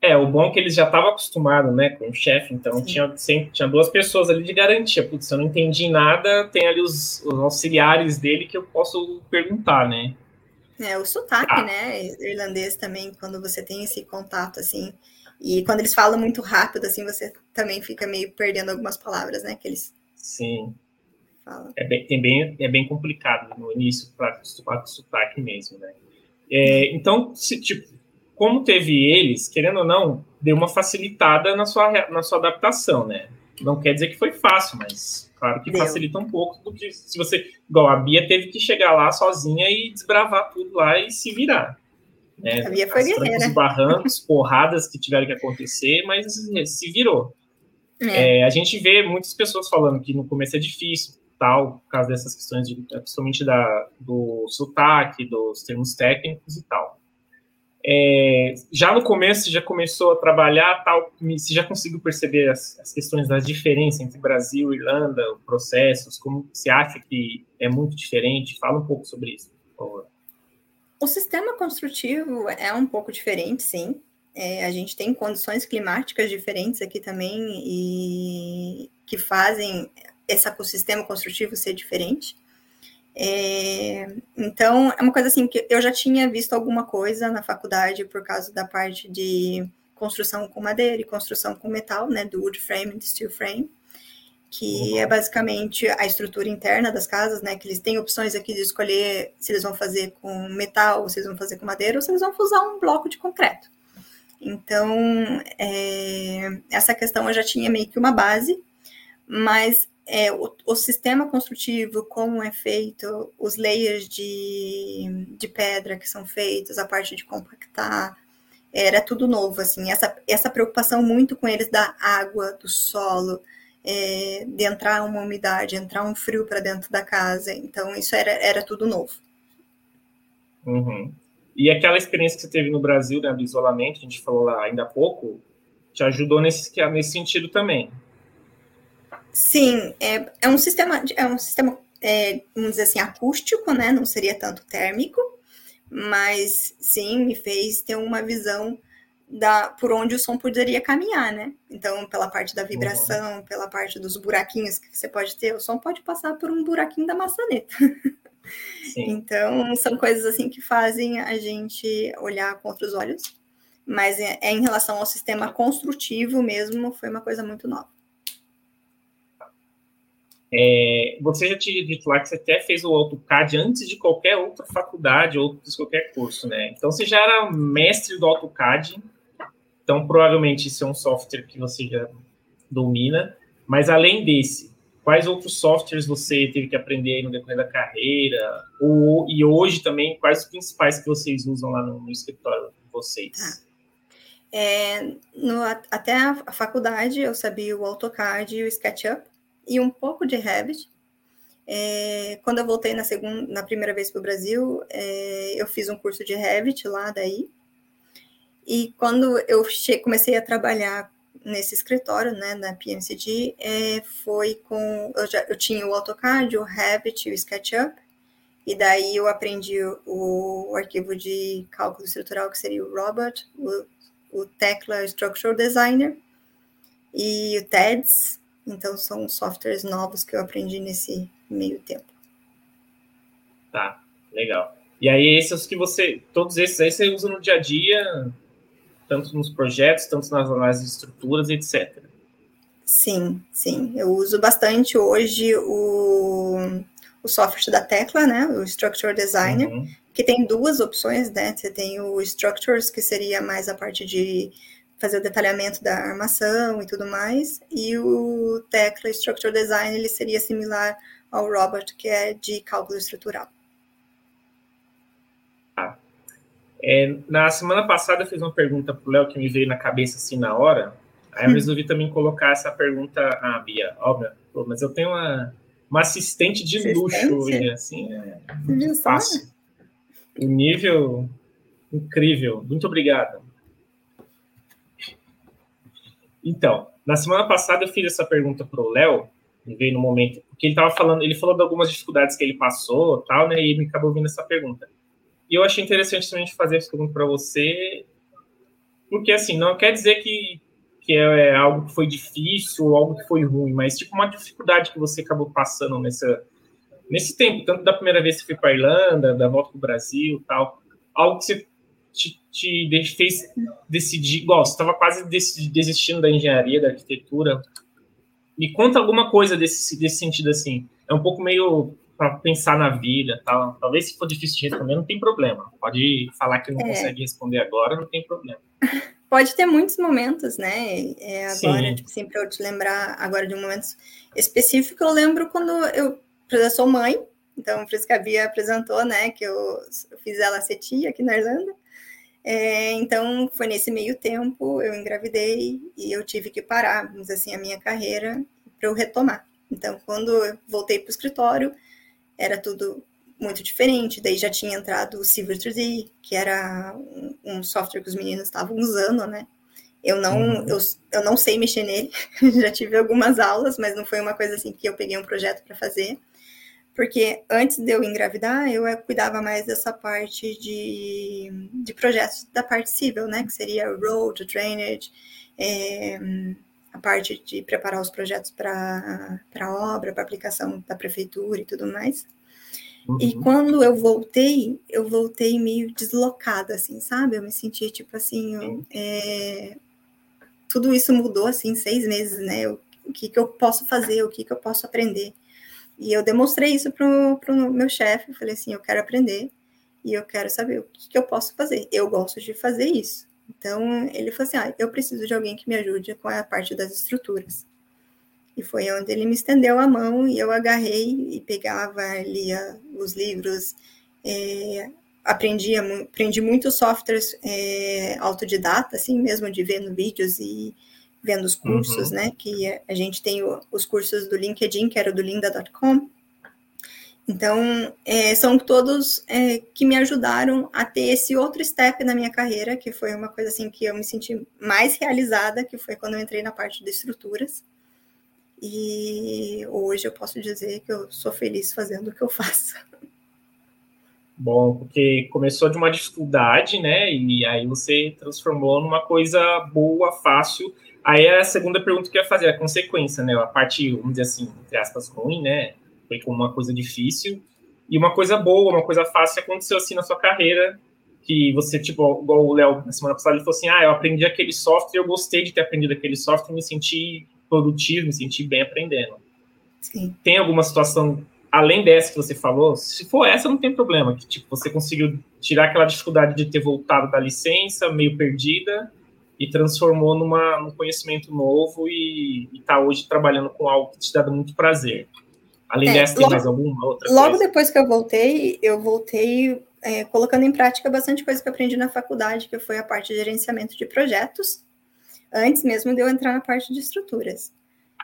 É, o bom é que eles já estavam acostumados, né, com o chefe, então tinha, sempre, tinha duas pessoas ali de garantia. Putz, se eu não entendi nada, tem ali os, os auxiliares dele que eu posso perguntar, né? É, o sotaque, ah. né, irlandês também, quando você tem esse contato, assim, e quando eles falam muito rápido, assim, você também fica meio perdendo algumas palavras, né, que eles... Sim. Fala. É bem, bem, é bem complicado no início para acostumar com sotaque mesmo, né? É, então, se, tipo, como teve eles, querendo ou não, deu uma facilitada na sua, na sua adaptação, né? Não quer dizer que foi fácil, mas claro que facilita um pouco do que se você, igual a Bia teve que chegar lá sozinha e desbravar tudo lá e se virar. Né? A Bia foi guerreira. barrancos, porradas que tiveram que acontecer, mas se virou. É. É, a gente vê muitas pessoas falando que no começo é difícil, tal, por causa dessas questões, de, principalmente da, do sotaque, dos termos técnicos e tal. É, já no começo, já começou a trabalhar, tal, você já conseguiu perceber as, as questões da diferença entre Brasil e Irlanda, processos, como você acha que é muito diferente? Fala um pouco sobre isso, por favor. O sistema construtivo é um pouco diferente, sim. É, a gente tem condições climáticas diferentes aqui também e que fazem esse ecossistema construtivo ser diferente. É, então, é uma coisa assim que eu já tinha visto alguma coisa na faculdade por causa da parte de construção com madeira e construção com metal, né, do wood frame e steel frame, que uhum. é basicamente a estrutura interna das casas, né, que eles têm opções aqui de escolher se eles vão fazer com metal, ou se eles vão fazer com madeira, ou se eles vão usar um bloco de concreto. Então, é, essa questão eu já tinha meio que uma base, mas é, o, o, sistema construtivo, como é feito, os layers de, de pedra que são feitos, a parte de compactar, era tudo novo, assim, essa, essa preocupação muito com eles da água, do solo, é, de entrar uma umidade, entrar um frio para dentro da casa, então isso era, era tudo novo. Uhum. E aquela experiência que você teve no Brasil, né, do isolamento, a gente falou lá ainda há pouco, te ajudou nesse, nesse sentido também. Sim, é, é um sistema, é um sistema, é, vamos dizer assim, acústico, né? Não seria tanto térmico, mas sim, me fez ter uma visão da por onde o som poderia caminhar, né? Então, pela parte da vibração, uhum. pela parte dos buraquinhos que você pode ter, o som pode passar por um buraquinho da maçaneta. então, são coisas assim que fazem a gente olhar com outros olhos. Mas é, é em relação ao sistema construtivo mesmo, foi uma coisa muito nova. É, você já tinha dito lá que você até fez o AutoCAD antes de qualquer outra faculdade ou de qualquer curso, né? Então você já era mestre do AutoCAD, então provavelmente isso é um software que você já domina. Mas além desse, quais outros softwares você teve que aprender aí no decorrer da carreira? Ou, e hoje também, quais os principais que vocês usam lá no, no escritório de vocês? Ah. É, no, até a faculdade eu sabia o AutoCAD e o SketchUp e um pouco de Revit. É, quando eu voltei na segunda, na primeira vez para o Brasil, é, eu fiz um curso de Revit lá daí. E quando eu comecei a trabalhar nesse escritório, né, na PMCG, é, foi com eu já eu tinha o AutoCAD, o Revit, o SketchUp. E daí eu aprendi o, o arquivo de cálculo estrutural que seria o Robot, o, o Tecla Structural Designer e o TEDS, então, são softwares novos que eu aprendi nesse meio tempo. Tá, legal. E aí, esses que você, todos esses aí você usa no dia a dia, tanto nos projetos, tanto nas, nas estruturas, etc. Sim, sim. Eu uso bastante hoje o, o software da Tecla, né? O Structure Designer, uhum. que tem duas opções, né? Você tem o Structures, que seria mais a parte de fazer o detalhamento da armação e tudo mais. E o Tecla Structure Design ele seria similar ao Robot, que é de cálculo estrutural. Ah. É, na semana passada eu fiz uma pergunta para o Léo que me veio na cabeça assim na hora. Aí eu hum. resolvi também colocar essa pergunta à Bia. Óbvio, mas eu tenho uma, uma assistente de assistente? luxo hoje, assim, é muito fácil. O nível incrível. Muito obrigado. Então, na semana passada eu fiz essa pergunta para o Léo, ele veio no momento, porque ele estava falando, ele falou de algumas dificuldades que ele passou, tal, né, e me acabou vindo essa pergunta. E eu achei interessante também fazer essa pergunta para você, porque assim, não quer dizer que, que é algo que foi difícil ou algo que foi ruim, mas tipo uma dificuldade que você acabou passando nessa, nesse tempo, tanto da primeira vez que foi para Irlanda, da volta para o Brasil, tal, algo que você te, te fez decidir? Igual, você estava quase desistindo da engenharia, da arquitetura. Me conta alguma coisa desse, desse sentido assim. É um pouco meio para pensar na vida, tal. Talvez se for difícil de responder, não tem problema. Pode falar que não é. consegue responder agora, não tem problema. Pode ter muitos momentos, né? É, agora, Sim. tipo assim, para eu te lembrar agora de um momento específico, eu lembro quando eu, eu sou mãe, então por isso que a Bia apresentou, né? Que eu, eu fiz ela ser tia aqui na Irlanda. É, então, foi nesse meio tempo, eu engravidei e eu tive que parar, vamos dizer assim, a minha carreira para eu retomar. Então, quando eu voltei para o escritório, era tudo muito diferente. Daí já tinha entrado o Silver 3D, que era um, um software que os meninos estavam usando, né? Eu não, uhum. eu, eu não sei mexer nele, já tive algumas aulas, mas não foi uma coisa assim que eu peguei um projeto para fazer. Porque antes de eu engravidar, eu cuidava mais dessa parte de, de projetos da parte civil, né? Que seria road, drainage, é, a parte de preparar os projetos para a obra, para aplicação da prefeitura e tudo mais. Uhum. E quando eu voltei, eu voltei meio deslocada, assim, sabe? Eu me senti tipo assim, é, tudo isso mudou assim seis meses, né? O, o que, que eu posso fazer, o que, que eu posso aprender. E eu demonstrei isso para o meu chefe, falei assim, eu quero aprender e eu quero saber o que, que, eu posso fazer. Eu gosto de fazer isso. Então, ele falou assim, ah, eu preciso de alguém que me ajude com a parte das estruturas. E foi onde ele me estendeu a mão e eu agarrei e pegava, lia os livros, é, aprendia, aprendi muitos softwares é, autodidata, assim mesmo, de vendo vídeos e vendo os cursos, uhum. né? Que a gente tem o, os cursos do LinkedIn, que era do linda.com. Então, é, são todos é, que me ajudaram a ter esse outro step na minha carreira, que foi uma coisa assim que eu me senti mais realizada, que foi quando eu entrei na parte de estruturas. E hoje eu posso dizer que eu sou feliz fazendo o que eu faço. Bom, porque começou de uma dificuldade, né? E aí você transformou numa coisa boa, fácil. Aí a segunda pergunta que eu ia fazer, a consequência, né? A parte, vamos dizer assim, entre aspas, ruim, né? Foi como uma coisa difícil. E uma coisa boa, uma coisa fácil aconteceu assim na sua carreira, que você, tipo, igual o Léo na semana passada, ele falou assim: ah, eu aprendi aquele software, eu gostei de ter aprendido aquele software, me senti produtivo, me senti bem aprendendo. Sim. Tem alguma situação além dessa que você falou, se for essa, não tem problema. Que tipo, você conseguiu tirar aquela dificuldade de ter voltado da licença, meio perdida, e transformou numa, num conhecimento novo e está hoje trabalhando com algo que te dá muito prazer. Além é, dessa, tem logo, mais alguma outra Logo coisa? depois que eu voltei, eu voltei é, colocando em prática bastante coisa que eu aprendi na faculdade, que foi a parte de gerenciamento de projetos, antes mesmo de eu entrar na parte de estruturas.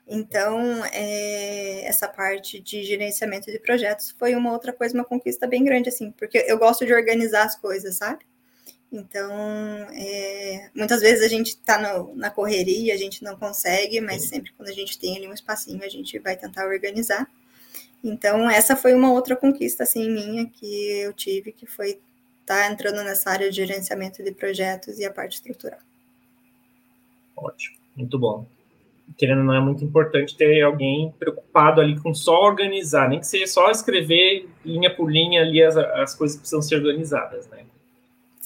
Então, é, essa parte de gerenciamento de projetos foi uma outra coisa, uma conquista bem grande, assim, porque eu gosto de organizar as coisas, sabe? Então, é, muitas vezes a gente está na correria, a gente não consegue, mas sempre quando a gente tem ali um espacinho, a gente vai tentar organizar. Então, essa foi uma outra conquista, assim, minha, que eu tive, que foi estar tá entrando nessa área de gerenciamento de projetos e a parte estrutural. Ótimo, muito bom querendo não é muito importante ter alguém preocupado ali com só organizar, nem que seja só escrever linha por linha ali as, as coisas que precisam ser organizadas, né?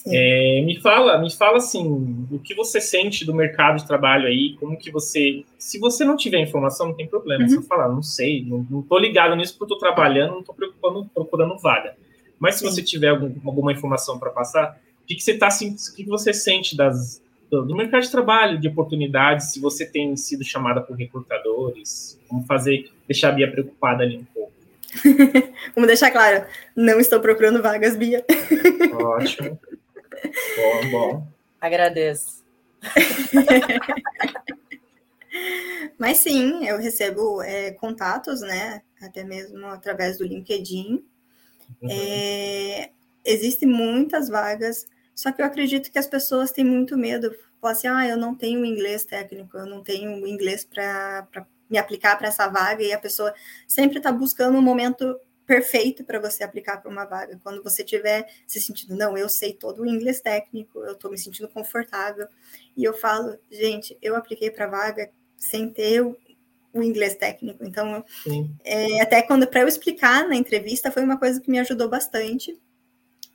É, me fala, me fala assim, o que você sente do mercado de trabalho aí, como que você, se você não tiver informação, não tem problema, uhum. é só falar, não sei, não, não tô ligado nisso porque eu tô trabalhando, não tô preocupando, procurando vaga. Mas se Sim. você tiver algum, alguma informação para passar, o que, que você tá, o que, que você sente das, do mercado de trabalho, de oportunidades, se você tem sido chamada por recrutadores, como fazer, deixar a Bia preocupada ali um pouco. Vamos deixar claro, não estou procurando vagas, Bia. Ótimo. Bom, bom. Agradeço. Mas sim, eu recebo é, contatos, né? Até mesmo através do LinkedIn. Uhum. É, existem muitas vagas só que eu acredito que as pessoas têm muito medo. Falam assim, ah, eu não tenho inglês técnico, eu não tenho inglês para me aplicar para essa vaga, e a pessoa sempre está buscando um momento perfeito para você aplicar para uma vaga. Quando você tiver se sentindo, não, eu sei todo o inglês técnico, eu estou me sentindo confortável. E eu falo, gente, eu apliquei para vaga sem ter o, o inglês técnico. Então, é, até quando para eu explicar na entrevista foi uma coisa que me ajudou bastante.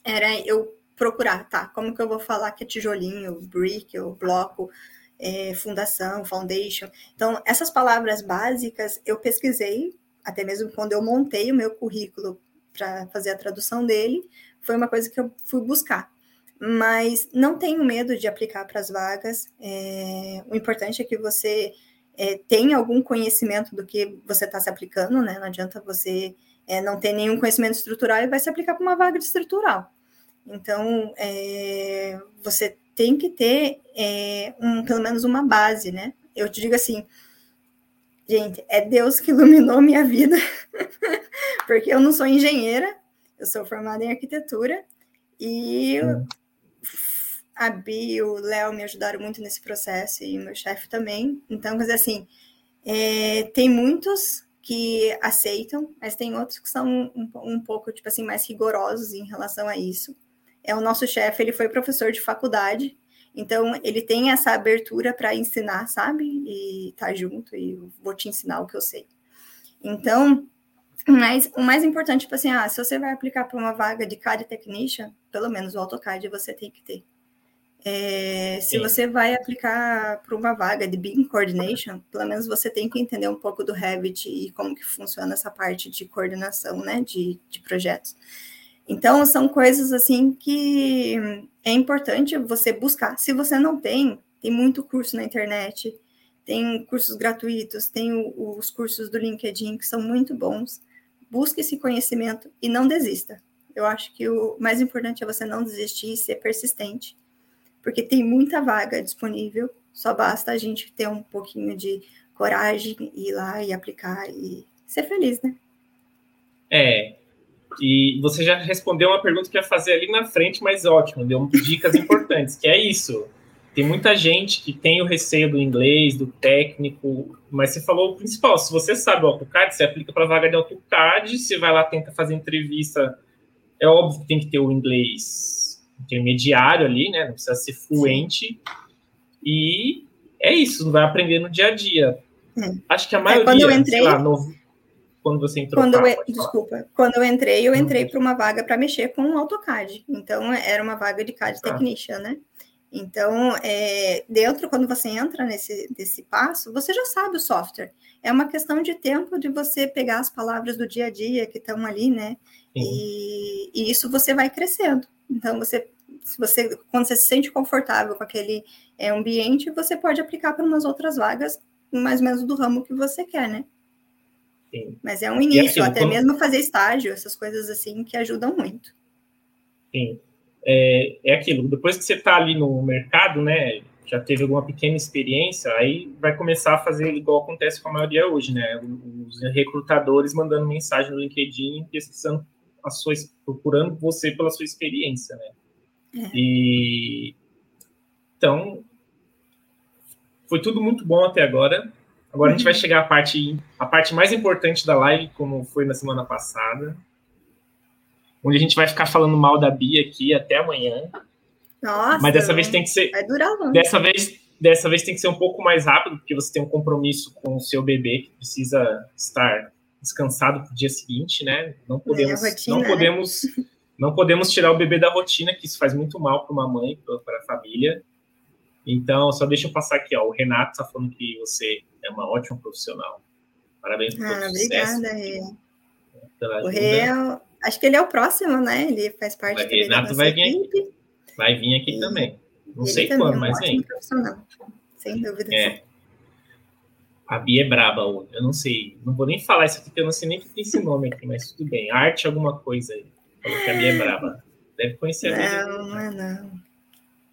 Era eu procurar, tá? Como que eu vou falar que é tijolinho, brick, ou bloco, é, fundação, foundation. Então, essas palavras básicas eu pesquisei, até mesmo quando eu montei o meu currículo para fazer a tradução dele, foi uma coisa que eu fui buscar. Mas não tenho medo de aplicar para as vagas. É, o importante é que você é, tenha algum conhecimento do que você está se aplicando, né? Não adianta você é, não ter nenhum conhecimento estrutural e vai se aplicar para uma vaga de estrutural. Então, é, você tem que ter é, um, pelo menos uma base, né? Eu te digo assim, gente, é Deus que iluminou minha vida, porque eu não sou engenheira, eu sou formada em arquitetura e a Bi e o Léo me ajudaram muito nesse processo e o meu chefe também. Então, mas assim, é, tem muitos que aceitam, mas tem outros que são um, um, pouco, tipo assim, mais rigorosos em relação a isso. É o nosso chefe, ele foi professor de faculdade, então ele tem essa abertura para ensinar, sabe? E tá junto e vou te ensinar o que eu sei. Então, mas o mais importante, tipo assim, ah, se você vai aplicar para uma vaga de CAD Technician, pelo menos o AutoCAD você tem que ter. É, se você vai aplicar para uma vaga de BIM Coordination, pelo menos você tem que entender um pouco do Revit e como que funciona essa parte de coordenação, né, de, de projetos. Então, são coisas, assim, que é importante você buscar. Se você não tem, tem muito curso na internet, tem cursos gratuitos, tem o, os cursos do LinkedIn que são muito bons. Busque esse conhecimento e não desista. Eu acho que o mais importante é você não desistir e ser persistente porque tem muita vaga disponível, só basta a gente ter um pouquinho de coragem, ir lá e aplicar e ser feliz, né? É. E você já respondeu uma pergunta que ia fazer ali na frente, mas ótimo, deu dicas importantes, que é isso. Tem muita gente que tem o receio do inglês, do técnico, mas você falou o principal. Se você sabe o AutoCAD, você aplica para vaga de AutoCAD, você vai lá, tenta fazer entrevista. É óbvio que tem que ter o inglês intermediário ali, né? Não precisa ser fluente. E é isso, vai aprender no dia a dia. É. Acho que a maioria, é, quando eu entrei, lá, no, quando você entrou. Quando eu, desculpa, quando eu entrei, eu entrei uhum. para uma vaga para mexer com o AutoCAD. Então, era uma vaga de CAD ah. Technician, né? Então, é, dentro, quando você entra nesse, nesse passo, você já sabe o software. É uma questão de tempo de você pegar as palavras do dia a dia que estão ali, né? E, e, isso você vai crescendo. Então, você, se você, quando você se sente confortável com aquele é, ambiente, você pode aplicar para umas outras vagas, mais ou menos do ramo que você quer, né? Sim. Mas é um início, até como... mesmo fazer estágio, essas coisas assim que ajudam muito. Sim. É, é aquilo, depois que você está ali no mercado, né, já teve alguma pequena experiência, aí vai começar a fazer igual acontece com a maioria hoje, né? Os recrutadores mandando mensagem no LinkedIn, pesquisando a sua, procurando você pela sua experiência, né? É. E então foi tudo muito bom até agora. Agora a gente vai uhum. chegar à parte, a parte mais importante da live, como foi na semana passada, onde a gente vai ficar falando mal da Bia aqui até amanhã. Nossa, mas dessa vez tem que ser. Vai durar longe. Dessa vez, dessa vez tem que ser um pouco mais rápido, porque você tem um compromisso com o seu bebê que precisa estar descansado para o dia seguinte, né? Não podemos, é rotina, não né? podemos, não podemos tirar o bebê da rotina, que isso faz muito mal para uma mãe, para a família. Então, só deixa eu passar aqui, ó. O Renato está falando que você é uma ótima profissional. Parabéns por ah, obrigada, Rê. O Rê, é acho que ele é o próximo, né? Ele faz parte o Renato vai vir equipe. aqui. Vai vir aqui e também. Não sei quando, é um mas vem. Sem dúvida. É. A Bia é braba. Eu não sei. Não vou nem falar isso aqui, porque eu não sei nem que tem esse nome aqui, mas tudo bem. Arte alguma coisa aí. Falou que a Bia é braba. Deve conhecer a Bia. Não, não é não.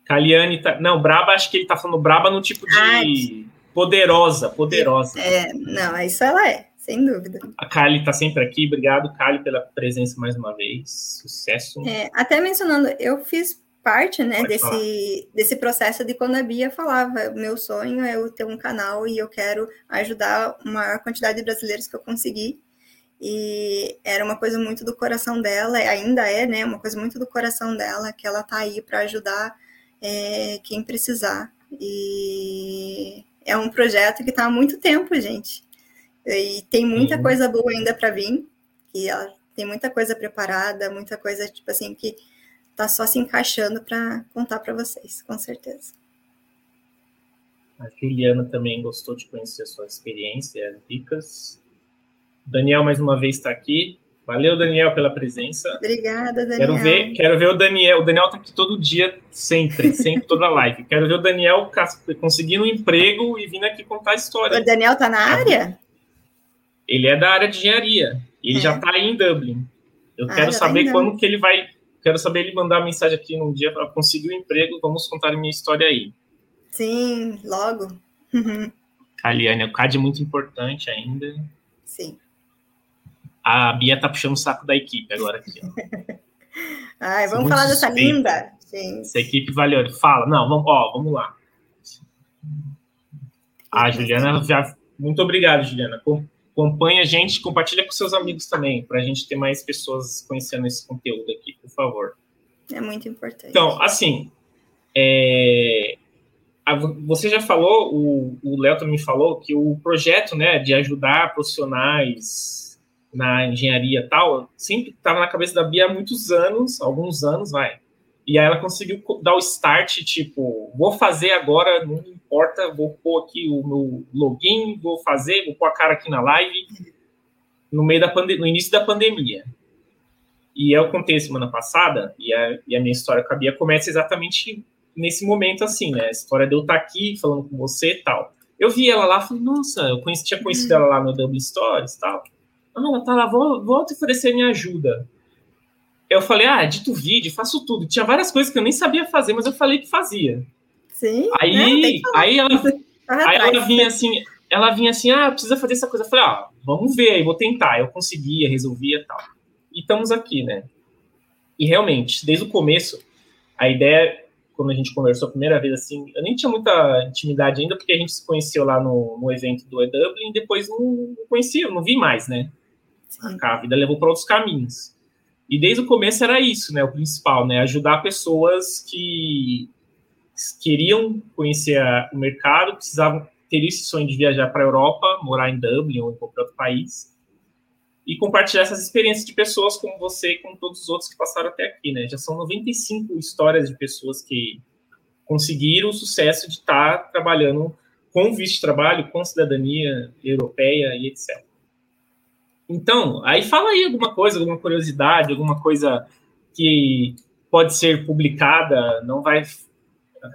Caliane tá. Não, braba, acho que ele tá falando braba no tipo de. Arte. Poderosa, poderosa. É, não, isso ela é, sem dúvida. A Kali tá sempre aqui. Obrigado, Kali, pela presença mais uma vez. Sucesso. É, até mencionando, eu fiz parte né, desse, desse processo de quando a Bia falava, meu sonho é eu ter um canal e eu quero ajudar a maior quantidade de brasileiros que eu conseguir. E era uma coisa muito do coração dela, ainda é, né, uma coisa muito do coração dela, que ela tá aí para ajudar é, quem precisar. E é um projeto que está há muito tempo, gente. E tem muita uhum. coisa boa ainda para vir, e ela tem muita coisa preparada, muita coisa, tipo assim, que tá só se encaixando para contar para vocês, com certeza. A Juliana também gostou de conhecer a sua experiência, as dicas. Daniel mais uma vez está aqui. Valeu, Daniel, pela presença. Obrigada, Daniel. Quero ver, quero ver o Daniel. O Daniel está aqui todo dia, sempre, sempre, toda live. Quero ver o Daniel conseguindo um emprego e vindo aqui contar a história. O Daniel está na área? Ele é da área de engenharia. Ele é. já está em Dublin. Eu ah, quero saber tá quando que ele vai quero saber ele mandar mensagem aqui num dia para conseguir um emprego. Vamos contar a minha história aí. Sim, logo. Aliane, o CAD é muito importante ainda. Sim. A Bia tá puxando o saco da equipe agora aqui. Ai, vamos falar dessa linda. Essa equipe valeu. Fala, não, vamos, ó, vamos lá. A Juliana já. Muito obrigado, Juliana. Acompanha a gente, compartilha com seus amigos também, para a gente ter mais pessoas conhecendo esse conteúdo aqui, por favor. É muito importante. Então, assim, é, você já falou, o Léo também falou, que o projeto né, de ajudar profissionais na engenharia tal, sempre estava na cabeça da Bia há muitos anos, alguns anos, vai. E aí ela conseguiu dar o start, tipo, vou fazer agora, não importa, vou pôr aqui o meu login, vou fazer, vou pôr a cara aqui na live, no meio da pandemia, no início da pandemia. E eu contei semana passada, e a, e a minha história com a Bia começa exatamente nesse momento assim, né? A história de eu estar aqui falando com você e tal. Eu vi ela lá, falei, nossa, eu conheci, tinha conhecido ela lá no Double Stories e tal. Ah, ela tá lá, vou, vou te oferecer minha ajuda. Eu falei, ah, edito vídeo, faço tudo. Tinha várias coisas que eu nem sabia fazer, mas eu falei que fazia. Sim. Aí, é, aí, ela, aí ela vinha assim, ela vinha assim, ah, precisa fazer essa coisa. Eu falei, ah, vamos ver aí, vou tentar. Eu conseguia, resolvia e tal. E estamos aqui, né? E realmente, desde o começo, a ideia quando a gente conversou a primeira vez, assim, eu nem tinha muita intimidade ainda, porque a gente se conheceu lá no, no evento do EW e depois não, não conhecia, não vi mais, né? A vida levou para outros caminhos. E desde o começo era isso, né? O principal, né? Ajudar pessoas que queriam conhecer o mercado, precisavam ter esse sonho de viajar para a Europa, morar em Dublin ou em qualquer outro país, e compartilhar essas experiências de pessoas como você e como todos os outros que passaram até aqui, né? Já são 95 histórias de pessoas que conseguiram o sucesso de estar trabalhando com visto de trabalho, com cidadania europeia e etc. Então, aí fala aí alguma coisa, alguma curiosidade, alguma coisa que pode ser publicada, não vai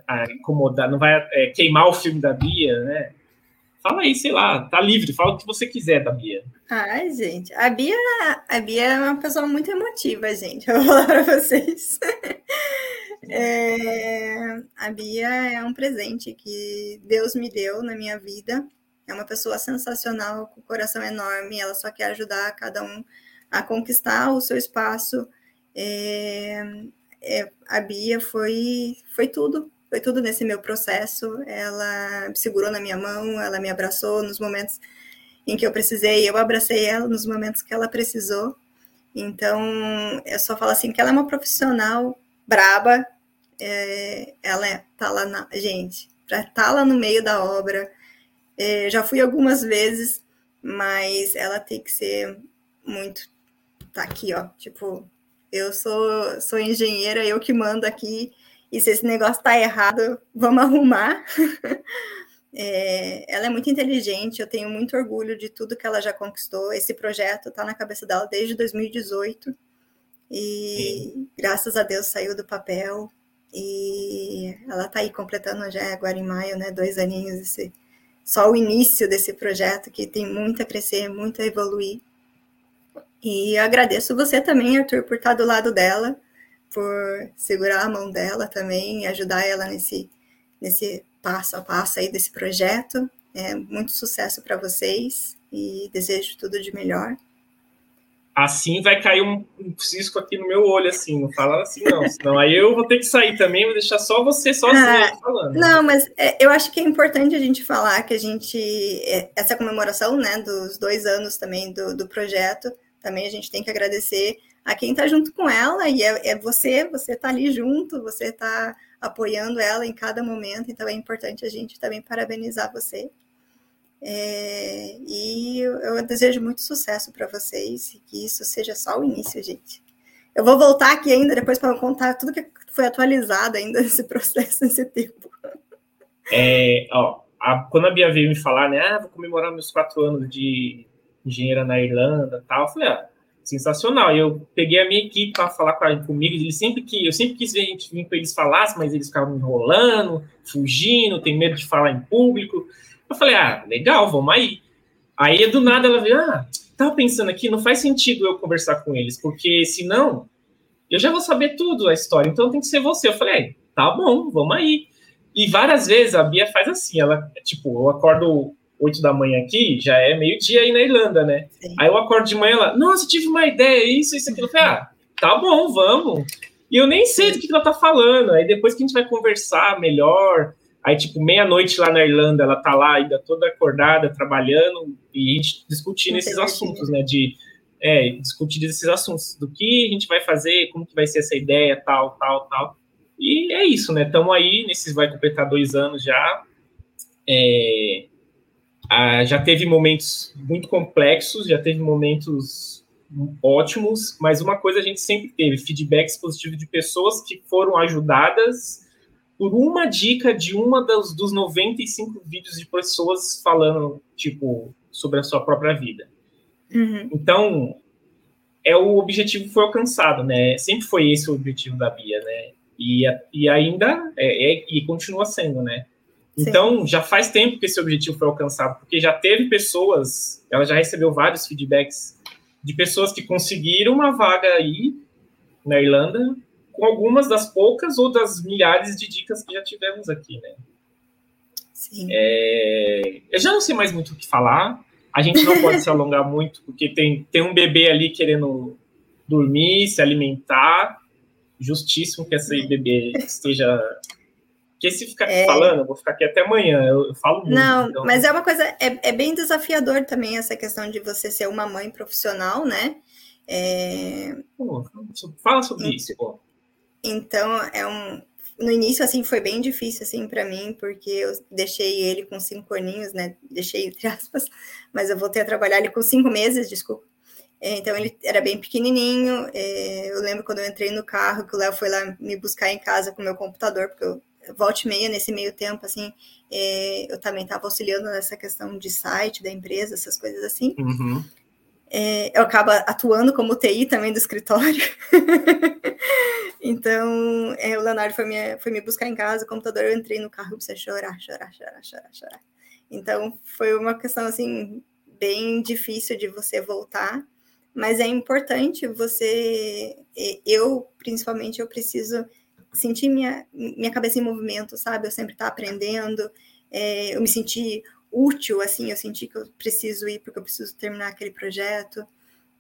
ah, incomodar, não vai é, queimar o filme da Bia, né? Fala aí, sei lá, tá livre, fala o que você quiser da Bia. Ai, gente, a Bia, a Bia é uma pessoa muito emotiva, gente. Eu vou falar para vocês. É, a Bia é um presente que Deus me deu na minha vida. É uma pessoa sensacional, com coração enorme. Ela só quer ajudar cada um a conquistar o seu espaço. É, é, a Bia foi, foi tudo foi tudo nesse meu processo. Ela segurou na minha mão, ela me abraçou nos momentos em que eu precisei, eu abracei ela nos momentos que ela precisou. Então, eu só falo assim que ela é uma profissional braba, é, ela é, tá lá na. Gente, para estar tá lá no meio da obra, é, já fui algumas vezes, mas ela tem que ser muito. Tá aqui, ó. Tipo, eu sou, sou engenheira, eu que mando aqui, e se esse negócio tá errado, vamos arrumar. é, ela é muito inteligente, eu tenho muito orgulho de tudo que ela já conquistou. Esse projeto está na cabeça dela desde 2018 e Sim. graças a Deus saiu do papel e ela está aí completando já agora em maio, né, dois aninhos, esse, só o início desse projeto que tem muito a crescer, muito a evoluir. E agradeço você também, Arthur, por estar do lado dela por segurar a mão dela também, ajudar ela nesse, nesse passo a passo aí desse projeto. É, muito sucesso para vocês e desejo tudo de melhor. Assim vai cair um, um, cisco aqui no meu olho, assim, não fala assim não, senão aí eu vou ter que sair também, vou deixar só você sozinha ah, falando. Não, mas é, eu acho que é importante a gente falar que a gente, é, essa comemoração, né, dos dois anos também do, do projeto, também a gente tem que agradecer a quem está junto com ela, e é, é você, você está ali junto, você está apoiando ela em cada momento, então é importante a gente também parabenizar você. É, e eu, desejo muito sucesso para vocês e que isso seja só o início, gente. Eu vou voltar aqui ainda depois para contar tudo que foi atualizado ainda nesse processo, nesse tempo. É, ó, a, quando a Bia veio me falar, né, ah, vou comemorar meus quatro anos de engenheira na Irlanda, tal, eu falei, ah, sensacional. Eu peguei a minha equipe para falar comigo, eles sempre que eu sempre quis ver a gente vir com eles falassem, mas eles ficavam enrolando, fugindo, tem medo de falar em público. Eu falei: "Ah, legal, vamos aí". Aí do nada ela veio: "Ah, tava pensando aqui, não faz sentido eu conversar com eles, porque senão eu já vou saber tudo a história, então tem que ser você. Eu falei, tá bom, vamos aí. E várias vezes a Bia faz assim, ela, tipo, eu acordo 8 da manhã aqui, já é meio-dia aí na Irlanda, né? Sim. Aí eu acordo de manhã, ela, nossa, tive uma ideia, isso, isso, aquilo. Eu falei, ah, tá bom, vamos. E eu nem sei do que, que ela tá falando. Aí depois que a gente vai conversar melhor, aí tipo, meia-noite lá na Irlanda, ela tá lá ainda toda acordada, trabalhando, e a gente discutindo esses assuntos, né? De é, discutir esses assuntos, do que a gente vai fazer, como que vai ser essa ideia, tal, tal, tal. E é isso, né? Estamos aí, nesses vai completar dois anos já. É, a, já teve momentos muito complexos, já teve momentos ótimos, mas uma coisa a gente sempre teve, feedbacks positivos de pessoas que foram ajudadas por uma dica de uma dos, dos 95 vídeos de pessoas falando, tipo, sobre a sua própria vida. Uhum. Então, é o objetivo foi alcançado, né? Sempre foi esse o objetivo da Bia, né? E, e ainda é, é e continua sendo, né? Então, Sim. já faz tempo que esse objetivo foi alcançado, porque já teve pessoas, ela já recebeu vários feedbacks de pessoas que conseguiram uma vaga aí na Irlanda, com algumas das poucas ou das milhares de dicas que já tivemos aqui, né? Sim. É, eu já não sei mais muito o que falar, a gente não pode se alongar muito, porque tem, tem um bebê ali querendo dormir, se alimentar. Justíssimo que esse bebê esteja. Porque se ficar é... falando, eu vou ficar aqui até amanhã. Eu, eu falo muito. Não, então... mas é uma coisa. É, é bem desafiador também essa questão de você ser uma mãe profissional, né? É... Pô, fala sobre isso. Pô. Então, é um, no início, assim, foi bem difícil, assim, para mim, porque eu deixei ele com cinco aninhos, né? Deixei, entre aspas, mas eu voltei a trabalhar ele com cinco meses, desculpa. Então, ele era bem pequenininho. É, eu lembro quando eu entrei no carro, que o Léo foi lá me buscar em casa com meu computador, porque eu volte e meia, nesse meio tempo, assim, é, eu também estava auxiliando nessa questão de site da empresa, essas coisas assim. Uhum. É, eu acabo atuando como TI também do escritório. então, é, o Leonardo foi me, foi me buscar em casa, o computador, eu entrei no carro e comecei a chorar, chorar, chorar, chorar, chorar. Então, foi uma questão, assim, bem difícil de você voltar, mas é importante você, eu, principalmente, eu preciso sentir minha, minha cabeça em movimento, sabe? Eu sempre estar tá aprendendo, é, eu me senti útil, assim, eu senti que eu preciso ir porque eu preciso terminar aquele projeto.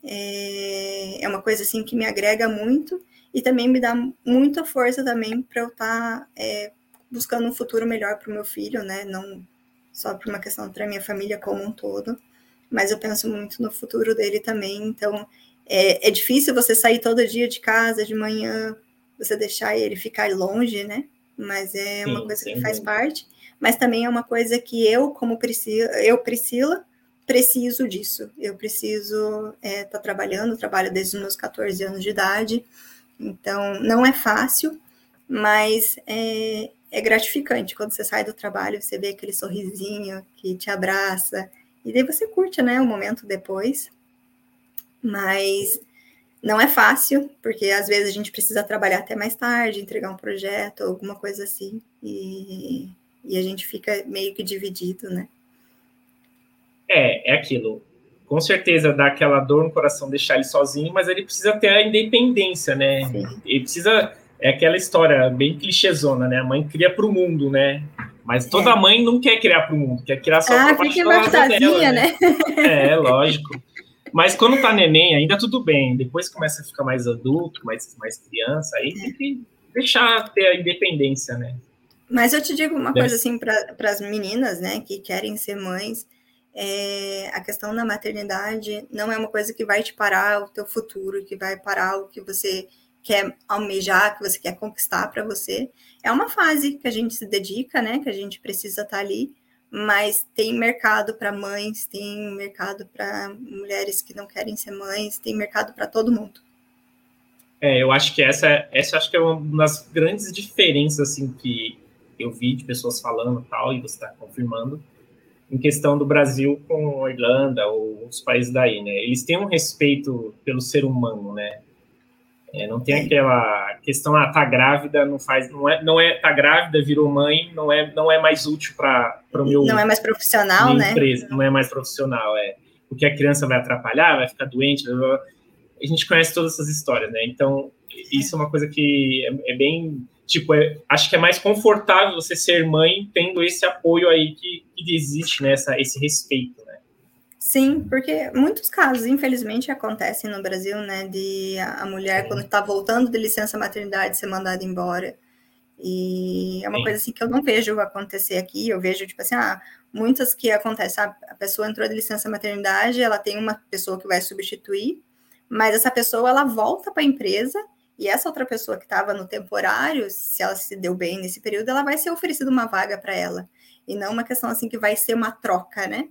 É, é uma coisa, assim, que me agrega muito e também me dá muita força também para eu estar tá, é, buscando um futuro melhor para o meu filho, né? Não só por uma questão para minha família como um todo, mas eu penso muito no futuro dele também. Então, é, é difícil você sair todo dia de casa de manhã, você deixar ele ficar longe, né? Mas é uma coisa que faz parte mas também é uma coisa que eu, como Priscila, eu, Priscila, preciso disso. Eu preciso estar é, tá trabalhando, trabalho desde os meus 14 anos de idade, então não é fácil, mas é, é gratificante quando você sai do trabalho, você vê aquele sorrisinho que te abraça, e daí você curte, né, o momento depois. Mas não é fácil, porque às vezes a gente precisa trabalhar até mais tarde, entregar um projeto, alguma coisa assim. E e a gente fica meio que dividido, né? É, é aquilo. Com certeza dá aquela dor no coração deixar ele sozinho, mas ele precisa ter a independência, né? Sim. Ele precisa. É aquela história bem clichêzona, né? A mãe cria para o mundo, né? Mas toda é. mãe não quer criar para o mundo, quer criar só ah, para a dela, né? né? É, lógico. Mas quando tá neném, ainda tudo bem. Depois começa a ficar mais adulto, mais, mais criança, aí é. tem que deixar ter a independência, né? Mas eu te digo uma coisa assim para as meninas, né, que querem ser mães, é, a questão da maternidade não é uma coisa que vai te parar o teu futuro, que vai parar o que você quer almejar, que você quer conquistar para você. É uma fase que a gente se dedica, né, que a gente precisa estar tá ali, mas tem mercado para mães, tem mercado para mulheres que não querem ser mães, tem mercado para todo mundo. É, eu acho que essa, essa acho que é uma das grandes diferenças assim que eu vi de pessoas falando tal, e você está confirmando, em questão do Brasil com a Irlanda ou os países daí, né? Eles têm um respeito pelo ser humano, né? É, não tem aquela questão, ah, tá grávida, não faz, não é, não é, tá grávida, virou mãe, não é, não é mais útil para o meu. Não é mais profissional, né? Empresa, não é mais profissional, é. Porque a criança vai atrapalhar, vai ficar doente, a gente conhece todas essas histórias, né? Então, isso é uma coisa que é, é bem. Tipo, é, acho que é mais confortável você ser mãe tendo esse apoio aí que, que existe, né? Essa, esse respeito, né? Sim, porque muitos casos, infelizmente, acontecem no Brasil, né? De a mulher, Sim. quando está voltando de licença maternidade, ser mandada embora. E é uma Sim. coisa assim que eu não vejo acontecer aqui. Eu vejo, tipo assim, ah, muitas que acontecem. A pessoa entrou de licença maternidade, ela tem uma pessoa que vai substituir, mas essa pessoa ela volta para a empresa e essa outra pessoa que estava no temporário, se ela se deu bem nesse período, ela vai ser oferecida uma vaga para ela. E não uma questão assim que vai ser uma troca, né?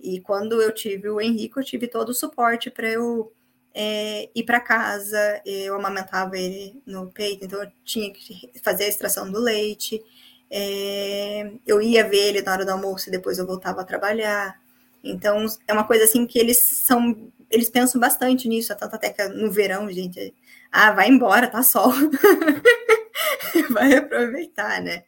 E quando eu tive o Henrique, eu tive todo o suporte para eu é, ir para casa, eu amamentava ele no peito, então eu tinha que fazer a extração do leite. É, eu ia ver ele na hora do almoço e depois eu voltava a trabalhar. Então, é uma coisa assim que eles são, eles pensam bastante nisso, até que no verão, gente, ah, vai embora, tá sol. vai aproveitar, né?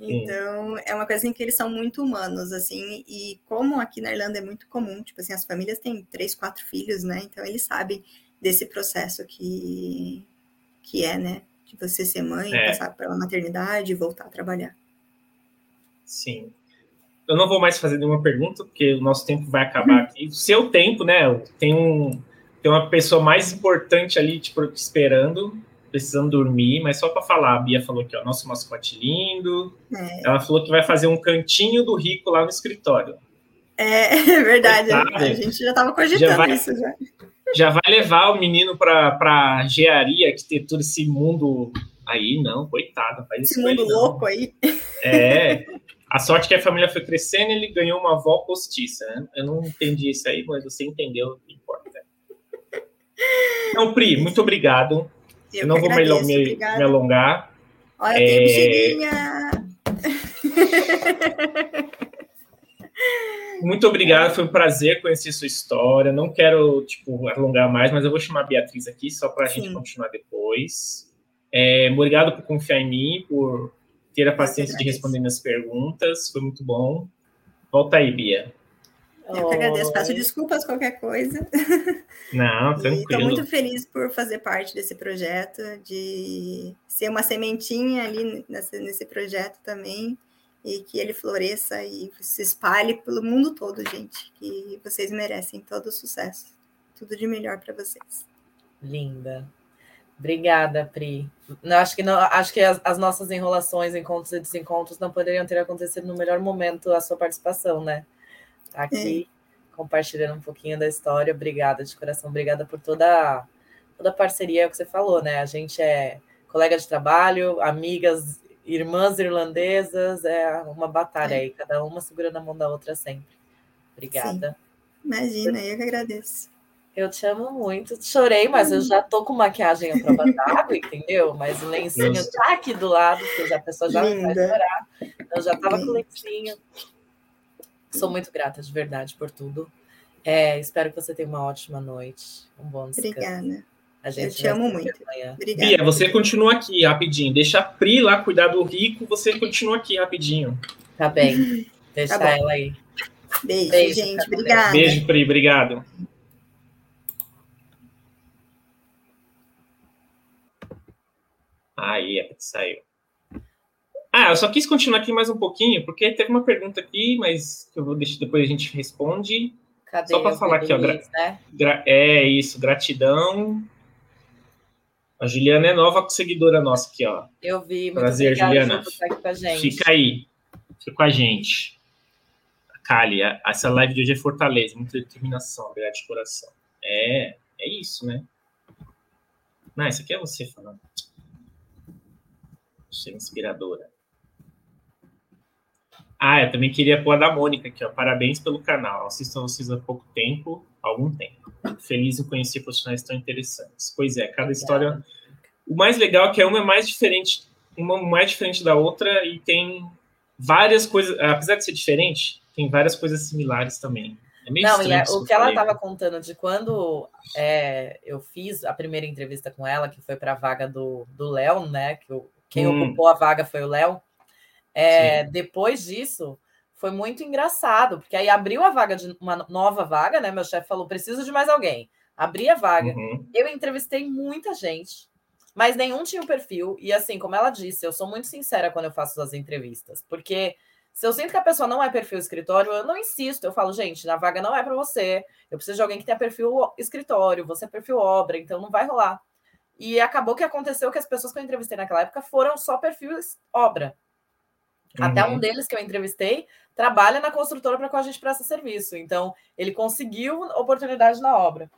Então, é uma coisa assim que eles são muito humanos, assim, e como aqui na Irlanda é muito comum, tipo assim, as famílias têm três, quatro filhos, né? Então, eles sabem desse processo que, que é, né? De você ser mãe, é. passar pela maternidade e voltar a trabalhar. Sim. Eu não vou mais fazer nenhuma pergunta, porque o nosso tempo vai acabar aqui. O seu tempo, né? Tem, um, tem uma pessoa mais importante ali te esperando precisando dormir, mas só para falar, a Bia falou que ó, nosso mascote lindo. É. Ela falou que vai fazer um cantinho do rico lá no escritório. É, é verdade, a gente já estava cogitando já vai, isso já. Já vai levar o menino para engenharia, arquitetura, esse mundo aí, não, coitado. Faz esse mundo aí, louco aí. É, a sorte que a família foi crescendo, ele ganhou uma avó postiça. Né? Eu não entendi isso aí, mas você entendeu. Então, Pri, muito obrigado. Eu, não vou agradeço, me, me, me, alongar. Olha, é... tem. Muito obrigado, foi um prazer conhecer sua história. Não quero tipo alongar mais, mas eu vou chamar a Beatriz aqui só para a gente continuar depois. É, obrigado por confiar em mim, por ter a paciência de responder minhas perguntas. Foi muito bom. Volta aí, Bia. Eu que agradeço, peço desculpas qualquer coisa. Não, tranquilo. Estou muito feliz por fazer parte desse projeto, de ser uma sementinha ali nesse, nesse projeto também, e que ele floresça e se espalhe pelo mundo todo, gente. Que vocês merecem todo o sucesso. Tudo de melhor para vocês. Linda. Obrigada, Pri. Acho que, não, acho que as, as, nossas enrolações, encontros e desencontros não poderiam ter acontecido no melhor momento a sua participação, né? Tá aqui é. compartilhando um pouquinho da história. Obrigada de coração, obrigada por toda, toda a parceria é que você falou, né? A gente é colega de trabalho, amigas, irmãs irlandesas, é uma batalha é. aí, cada uma segurando a mão da outra sempre. Obrigada. Sim. Imagina, eu que agradeço. Eu te amo muito. Chorei, mas eu já tô com maquiagem à prova d'água, entendeu? Mas o lencinho tá aqui do lado, porque a pessoa já Linda. vai chorar. Eu já tava com o lencinho. Sou muito grata de verdade por tudo. É, espero que você tenha uma ótima noite. Um bom descanso. Obrigada. A gente Eu te amo muito. Obrigada. Bia, você continua aqui rapidinho. Deixa a Pri lá cuidar do rico, você continua aqui rapidinho. Tá bem. Deixa tá ela aí. Beijo, Beijo gente. Obrigada. Beijo, Pri. Obrigado. Aí, a saiu. Ah, eu só quis continuar aqui mais um pouquinho, porque teve uma pergunta aqui, mas eu vou deixar depois a gente responde. Cadê só para falar aqui, ó. Gra né? gra é isso, gratidão. A Juliana é nova seguidora nossa aqui, ó. Eu vi, muito Prazer, Juliana. Fica aí, fica com a gente. Kali, essa live de hoje é fortaleza, muita determinação, obrigado de coração. É, é isso, né? Não, isso aqui é você falando. Você é inspiradora. Ah, eu também queria pôr a da Mônica aqui, ó. Parabéns pelo canal. Assisto a vocês há pouco tempo, algum tempo. Feliz em conhecer profissionais tão interessantes. Pois é, cada história. O mais legal é que uma é mais diferente, uma mais diferente da outra e tem várias coisas. Apesar de ser diferente, tem várias coisas similares também. É meio Não, e é, o que ela estava contando de quando é, eu fiz a primeira entrevista com ela, que foi para a vaga do Léo, né? Que quem hum. ocupou a vaga foi o Léo. É, depois disso, foi muito engraçado, porque aí abriu a vaga de uma nova vaga, né? Meu chefe falou: preciso de mais alguém. Abri a vaga. Uhum. Eu entrevistei muita gente. mas nenhum tinha o um perfil. E assim, como ela disse, eu sou muito sincera quando eu faço as entrevistas, porque se eu sinto que a pessoa não é perfil escritório, eu não insisto. Eu falo, gente, na vaga não é para você. Eu preciso de alguém que tenha perfil escritório, você é perfil obra, então não vai rolar. E acabou que aconteceu que as pessoas que eu entrevistei naquela época foram só perfis obra. Uhum. Até um deles que eu entrevistei trabalha na construtora para qual a gente presta serviço. Então, ele conseguiu oportunidade na obra.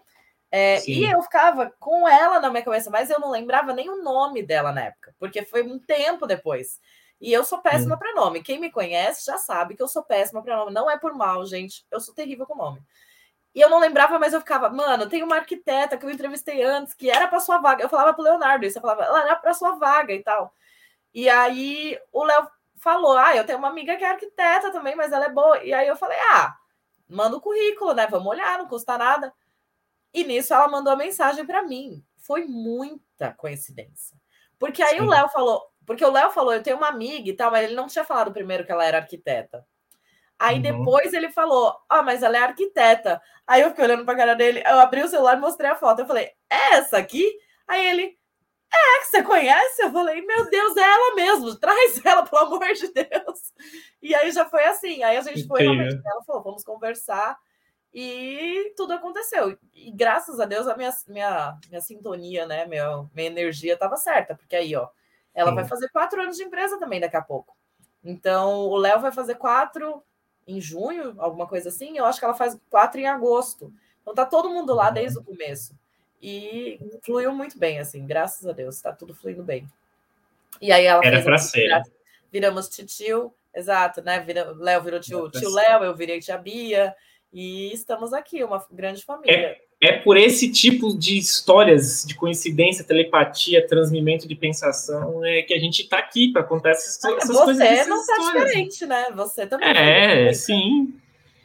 É, e eu ficava com ela na minha cabeça, mas eu não lembrava nem o nome dela na época, porque foi um tempo depois. E eu sou péssima para nome. Quem me conhece já sabe que eu sou péssima para nome. Não é por mal, gente. Eu sou terrível com nome. E eu não lembrava, mas eu ficava, mano, tem uma arquiteta que eu entrevistei antes, que era para sua vaga. Eu falava pro Leonardo isso, eu falava, ela era para sua vaga e tal. E aí o Léo falou: Ah, eu tenho uma amiga que é arquiteta também, mas ela é boa. E aí eu falei: Ah, manda o currículo, né? Vamos olhar, não custa nada. E nisso ela mandou a mensagem para mim. Foi muita coincidência. Porque aí Sim. o Léo falou, porque o Léo falou, eu tenho uma amiga e tal, mas ele não tinha falado primeiro que ela era arquiteta. Aí uhum. depois ele falou, ah, mas ela é arquiteta. Aí eu fiquei olhando pra cara dele, eu abri o celular e mostrei a foto. Eu falei, é essa aqui? Aí ele, é, que você conhece? Eu falei, meu Deus, é ela mesmo, traz ela, pelo amor de Deus. E aí já foi assim. Aí a gente foi realmente, ela falou, vamos conversar. E tudo aconteceu. E graças a Deus a minha, minha, minha sintonia, né? Minha, minha energia estava certa, porque aí, ó, ela Sim. vai fazer quatro anos de empresa também daqui a pouco. Então, o Léo vai fazer quatro em junho, alguma coisa assim. Eu acho que ela faz quatro em agosto. Então tá todo mundo lá desde o começo. E fluiu muito bem, assim, graças a Deus, está tudo fluindo bem. E aí ela Era para ser. Viramos tio, exato, né? Vira, Léo virou tio, tio Léo, eu virei tia Bia, e estamos aqui, uma grande família. É, é por esse tipo de histórias de coincidência, telepatia, transmimento de pensação é que a gente está aqui para contar essas, essas Você coisas. Você não está diferente, né? Você também. É, sim.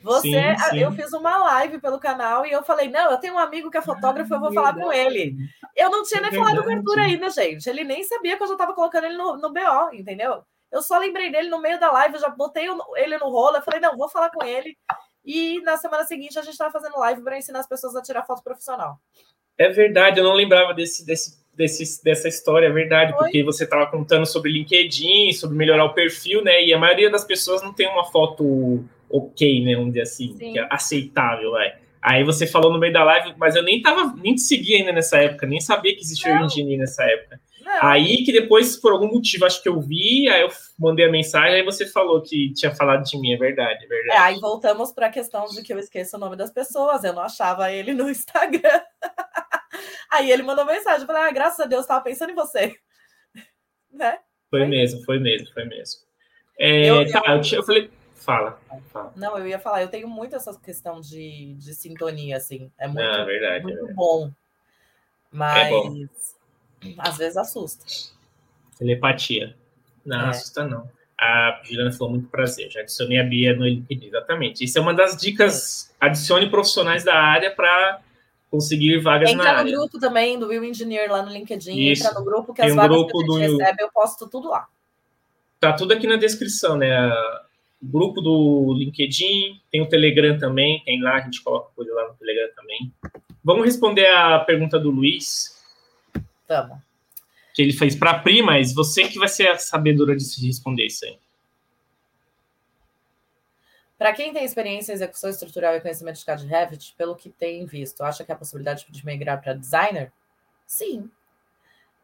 Você, sim, sim. eu fiz uma live pelo canal e eu falei: não, eu tenho um amigo que é fotógrafo, eu vou falar com ele. Eu não tinha nem é falado com o Arthur ainda, gente. Ele nem sabia que eu já estava colocando ele no, no BO, entendeu? Eu só lembrei dele no meio da live, eu já botei ele no rolo, eu falei, não, vou falar com ele. E na semana seguinte a gente estava fazendo live para ensinar as pessoas a tirar foto profissional. É verdade, eu não lembrava desse, desse, desse dessa história, é verdade, porque você estava contando sobre LinkedIn, sobre melhorar o perfil, né? E a maioria das pessoas não tem uma foto ok, né? Vamos dizer assim, que é aceitável, vai. Aí você falou no meio da live, mas eu nem tava, nem te seguia ainda nessa época, nem sabia que existia o engineer nessa época. Não. Aí que depois, por algum motivo, acho que eu vi, aí eu mandei a mensagem, aí você falou que tinha falado de mim, é verdade, é verdade. É, aí voltamos para a questão de que eu esqueço o nome das pessoas, eu não achava ele no Instagram. aí ele mandou mensagem, eu falei, ah, graças a Deus, estava pensando em você. né? Foi, foi mesmo, foi mesmo, foi mesmo. É, eu, tá, eu, eu falei, Fala, fala, Não, eu ia falar, eu tenho muito essa questão de, de sintonia, assim. É muito, Não, é verdade, muito é verdade. bom. Mas é bom. às vezes assusta. Telepatia. Não, é. assusta não. A Juliana falou muito prazer. Já adicionei a Bia no LinkedIn, exatamente. Isso é uma das dicas. Adicione profissionais da área para conseguir vagas entra na área. Entra no grupo também do Will Engineer lá no LinkedIn. Isso. Entra no grupo que Tem as um vagas que a gente do... recebe, eu posto tudo lá. Tá tudo aqui na descrição, né? Grupo do LinkedIn, tem o Telegram também, tem lá, a gente coloca coisa lá no Telegram também. Vamos responder a pergunta do Luiz. Vamos. Que ele fez para a Pri, mas você que vai ser a sabedora de se responder isso aí. Para quem tem experiência em execução estrutural e conhecimento de CAD Revit, pelo que tem visto, acha que há possibilidade de migrar para designer? Sim.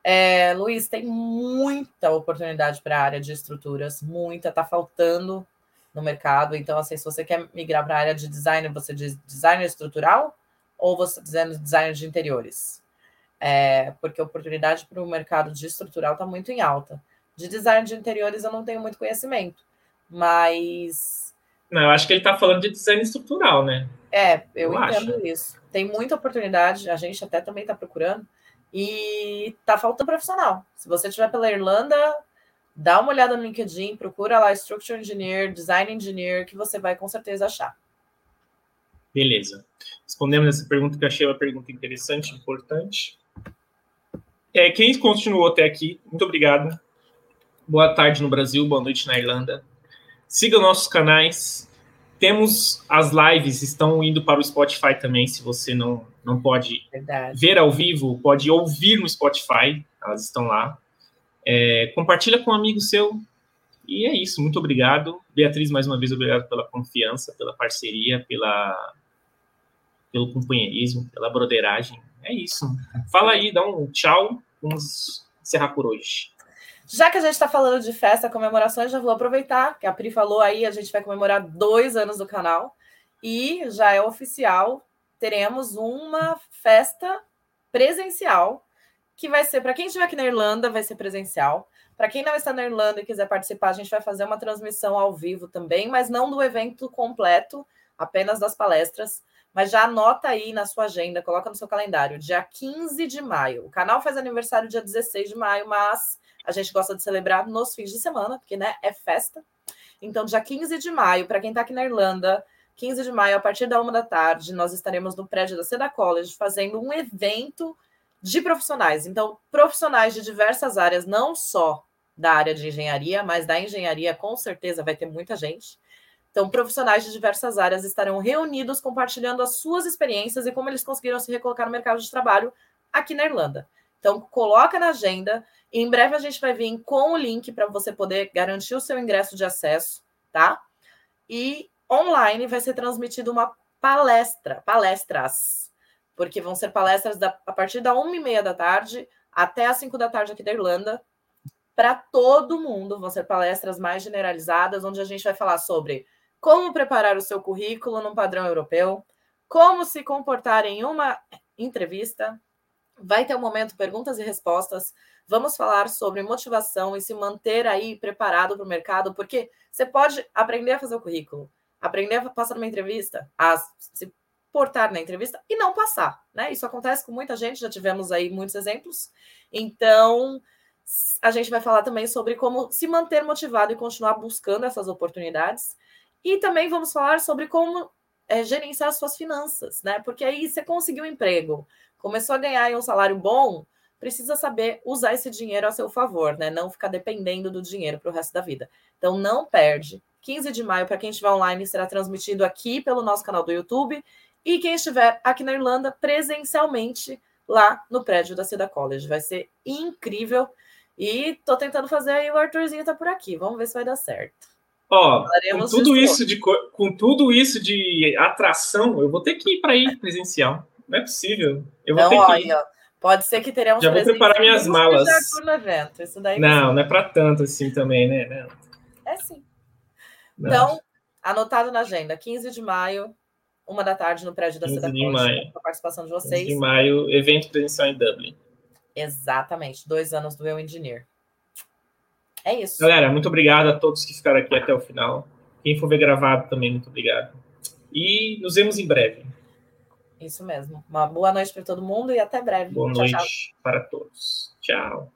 É, Luiz, tem muita oportunidade para a área de estruturas, muita, está faltando no mercado. Então, assim, se você quer migrar para a área de design, você diz designer estrutural ou você dizendo designer de interiores? É, porque a oportunidade para o mercado de estrutural está muito em alta. De design de interiores eu não tenho muito conhecimento, mas. Não, eu acho que ele está falando de design estrutural, né? É, eu, eu entendo acho. isso. Tem muita oportunidade, a gente até também está procurando, e está faltando profissional. Se você estiver pela Irlanda, dá uma olhada no LinkedIn, procura lá Structure Engineer, Design Engineer, que você vai com certeza achar. Beleza. Respondemos essa pergunta que eu achei uma pergunta interessante, importante. É, quem continuou até aqui, muito obrigado. Boa tarde no Brasil, boa noite na Irlanda. Siga nossos canais. Temos as lives, estão indo para o Spotify também, se você não, não pode Verdade. ver ao vivo, pode ouvir no Spotify elas estão lá. É, compartilha com um amigo seu. E é isso, muito obrigado. Beatriz, mais uma vez, obrigado pela confiança, pela parceria, pela, pelo companheirismo, pela broderagem. É isso. Fala aí, dá um tchau. Vamos encerrar por hoje. Já que a gente está falando de festa, comemorações, já vou aproveitar que a Pri falou aí, a gente vai comemorar dois anos do canal e já é oficial, teremos uma festa presencial que vai ser para quem estiver aqui na Irlanda, vai ser presencial. Para quem não está na Irlanda e quiser participar, a gente vai fazer uma transmissão ao vivo também, mas não do evento completo, apenas das palestras. Mas já anota aí na sua agenda, coloca no seu calendário, dia 15 de maio. O canal faz aniversário dia 16 de maio, mas a gente gosta de celebrar nos fins de semana, porque né, é festa. Então, dia 15 de maio, para quem está aqui na Irlanda, 15 de maio, a partir da uma da tarde, nós estaremos no prédio da Seda College fazendo um evento de profissionais. Então, profissionais de diversas áreas, não só da área de engenharia, mas da engenharia com certeza vai ter muita gente. Então, profissionais de diversas áreas estarão reunidos compartilhando as suas experiências e como eles conseguiram se recolocar no mercado de trabalho aqui na Irlanda. Então, coloca na agenda. E em breve a gente vai vir com o link para você poder garantir o seu ingresso de acesso, tá? E online vai ser transmitido uma palestra, palestras, porque vão ser palestras da, a partir da uma e meia da tarde até as cinco da tarde aqui da Irlanda, para todo mundo. Vão ser palestras mais generalizadas, onde a gente vai falar sobre como preparar o seu currículo num padrão europeu, como se comportar em uma entrevista. Vai ter um momento perguntas e respostas. Vamos falar sobre motivação e se manter aí preparado para o mercado, porque você pode aprender a fazer o currículo, aprender a passar numa entrevista, a se portar na entrevista e não passar, né? Isso acontece com muita gente, já tivemos aí muitos exemplos. Então, a gente vai falar também sobre como se manter motivado e continuar buscando essas oportunidades. E também vamos falar sobre como é, gerenciar as suas finanças, né? Porque aí você conseguiu um emprego, começou a ganhar um salário bom, precisa saber usar esse dinheiro a seu favor, né? Não ficar dependendo do dinheiro para o resto da vida. Então não perde. 15 de maio, para quem estiver online, será transmitido aqui pelo nosso canal do YouTube. E quem estiver aqui na Irlanda, presencialmente, lá no prédio da Cida College. Vai ser incrível. E tô tentando fazer aí, o Arthurzinho tá por aqui. Vamos ver se vai dar certo. Ó, com tudo, isso de, com tudo isso de atração, eu vou ter que ir para ir presencial. Não é possível. Eu vou então, ter que ir. Ó, pode ser que teremos. Já vou preparar minhas malas. Não, não é para tanto assim também, né? Não. É sim. Não. Então, anotado na agenda, 15 de maio, uma da tarde no prédio da Cidade de maio. Com a participação de vocês. 15 de maio, evento presencial em Dublin. Exatamente, dois anos do Eu Engineer. É isso. Galera, muito obrigado a todos que ficaram aqui até o final. Quem for ver gravado também, muito obrigado. E nos vemos em breve. Isso mesmo. Uma boa noite para todo mundo e até breve. Boa tchau, noite tchau. para todos. Tchau.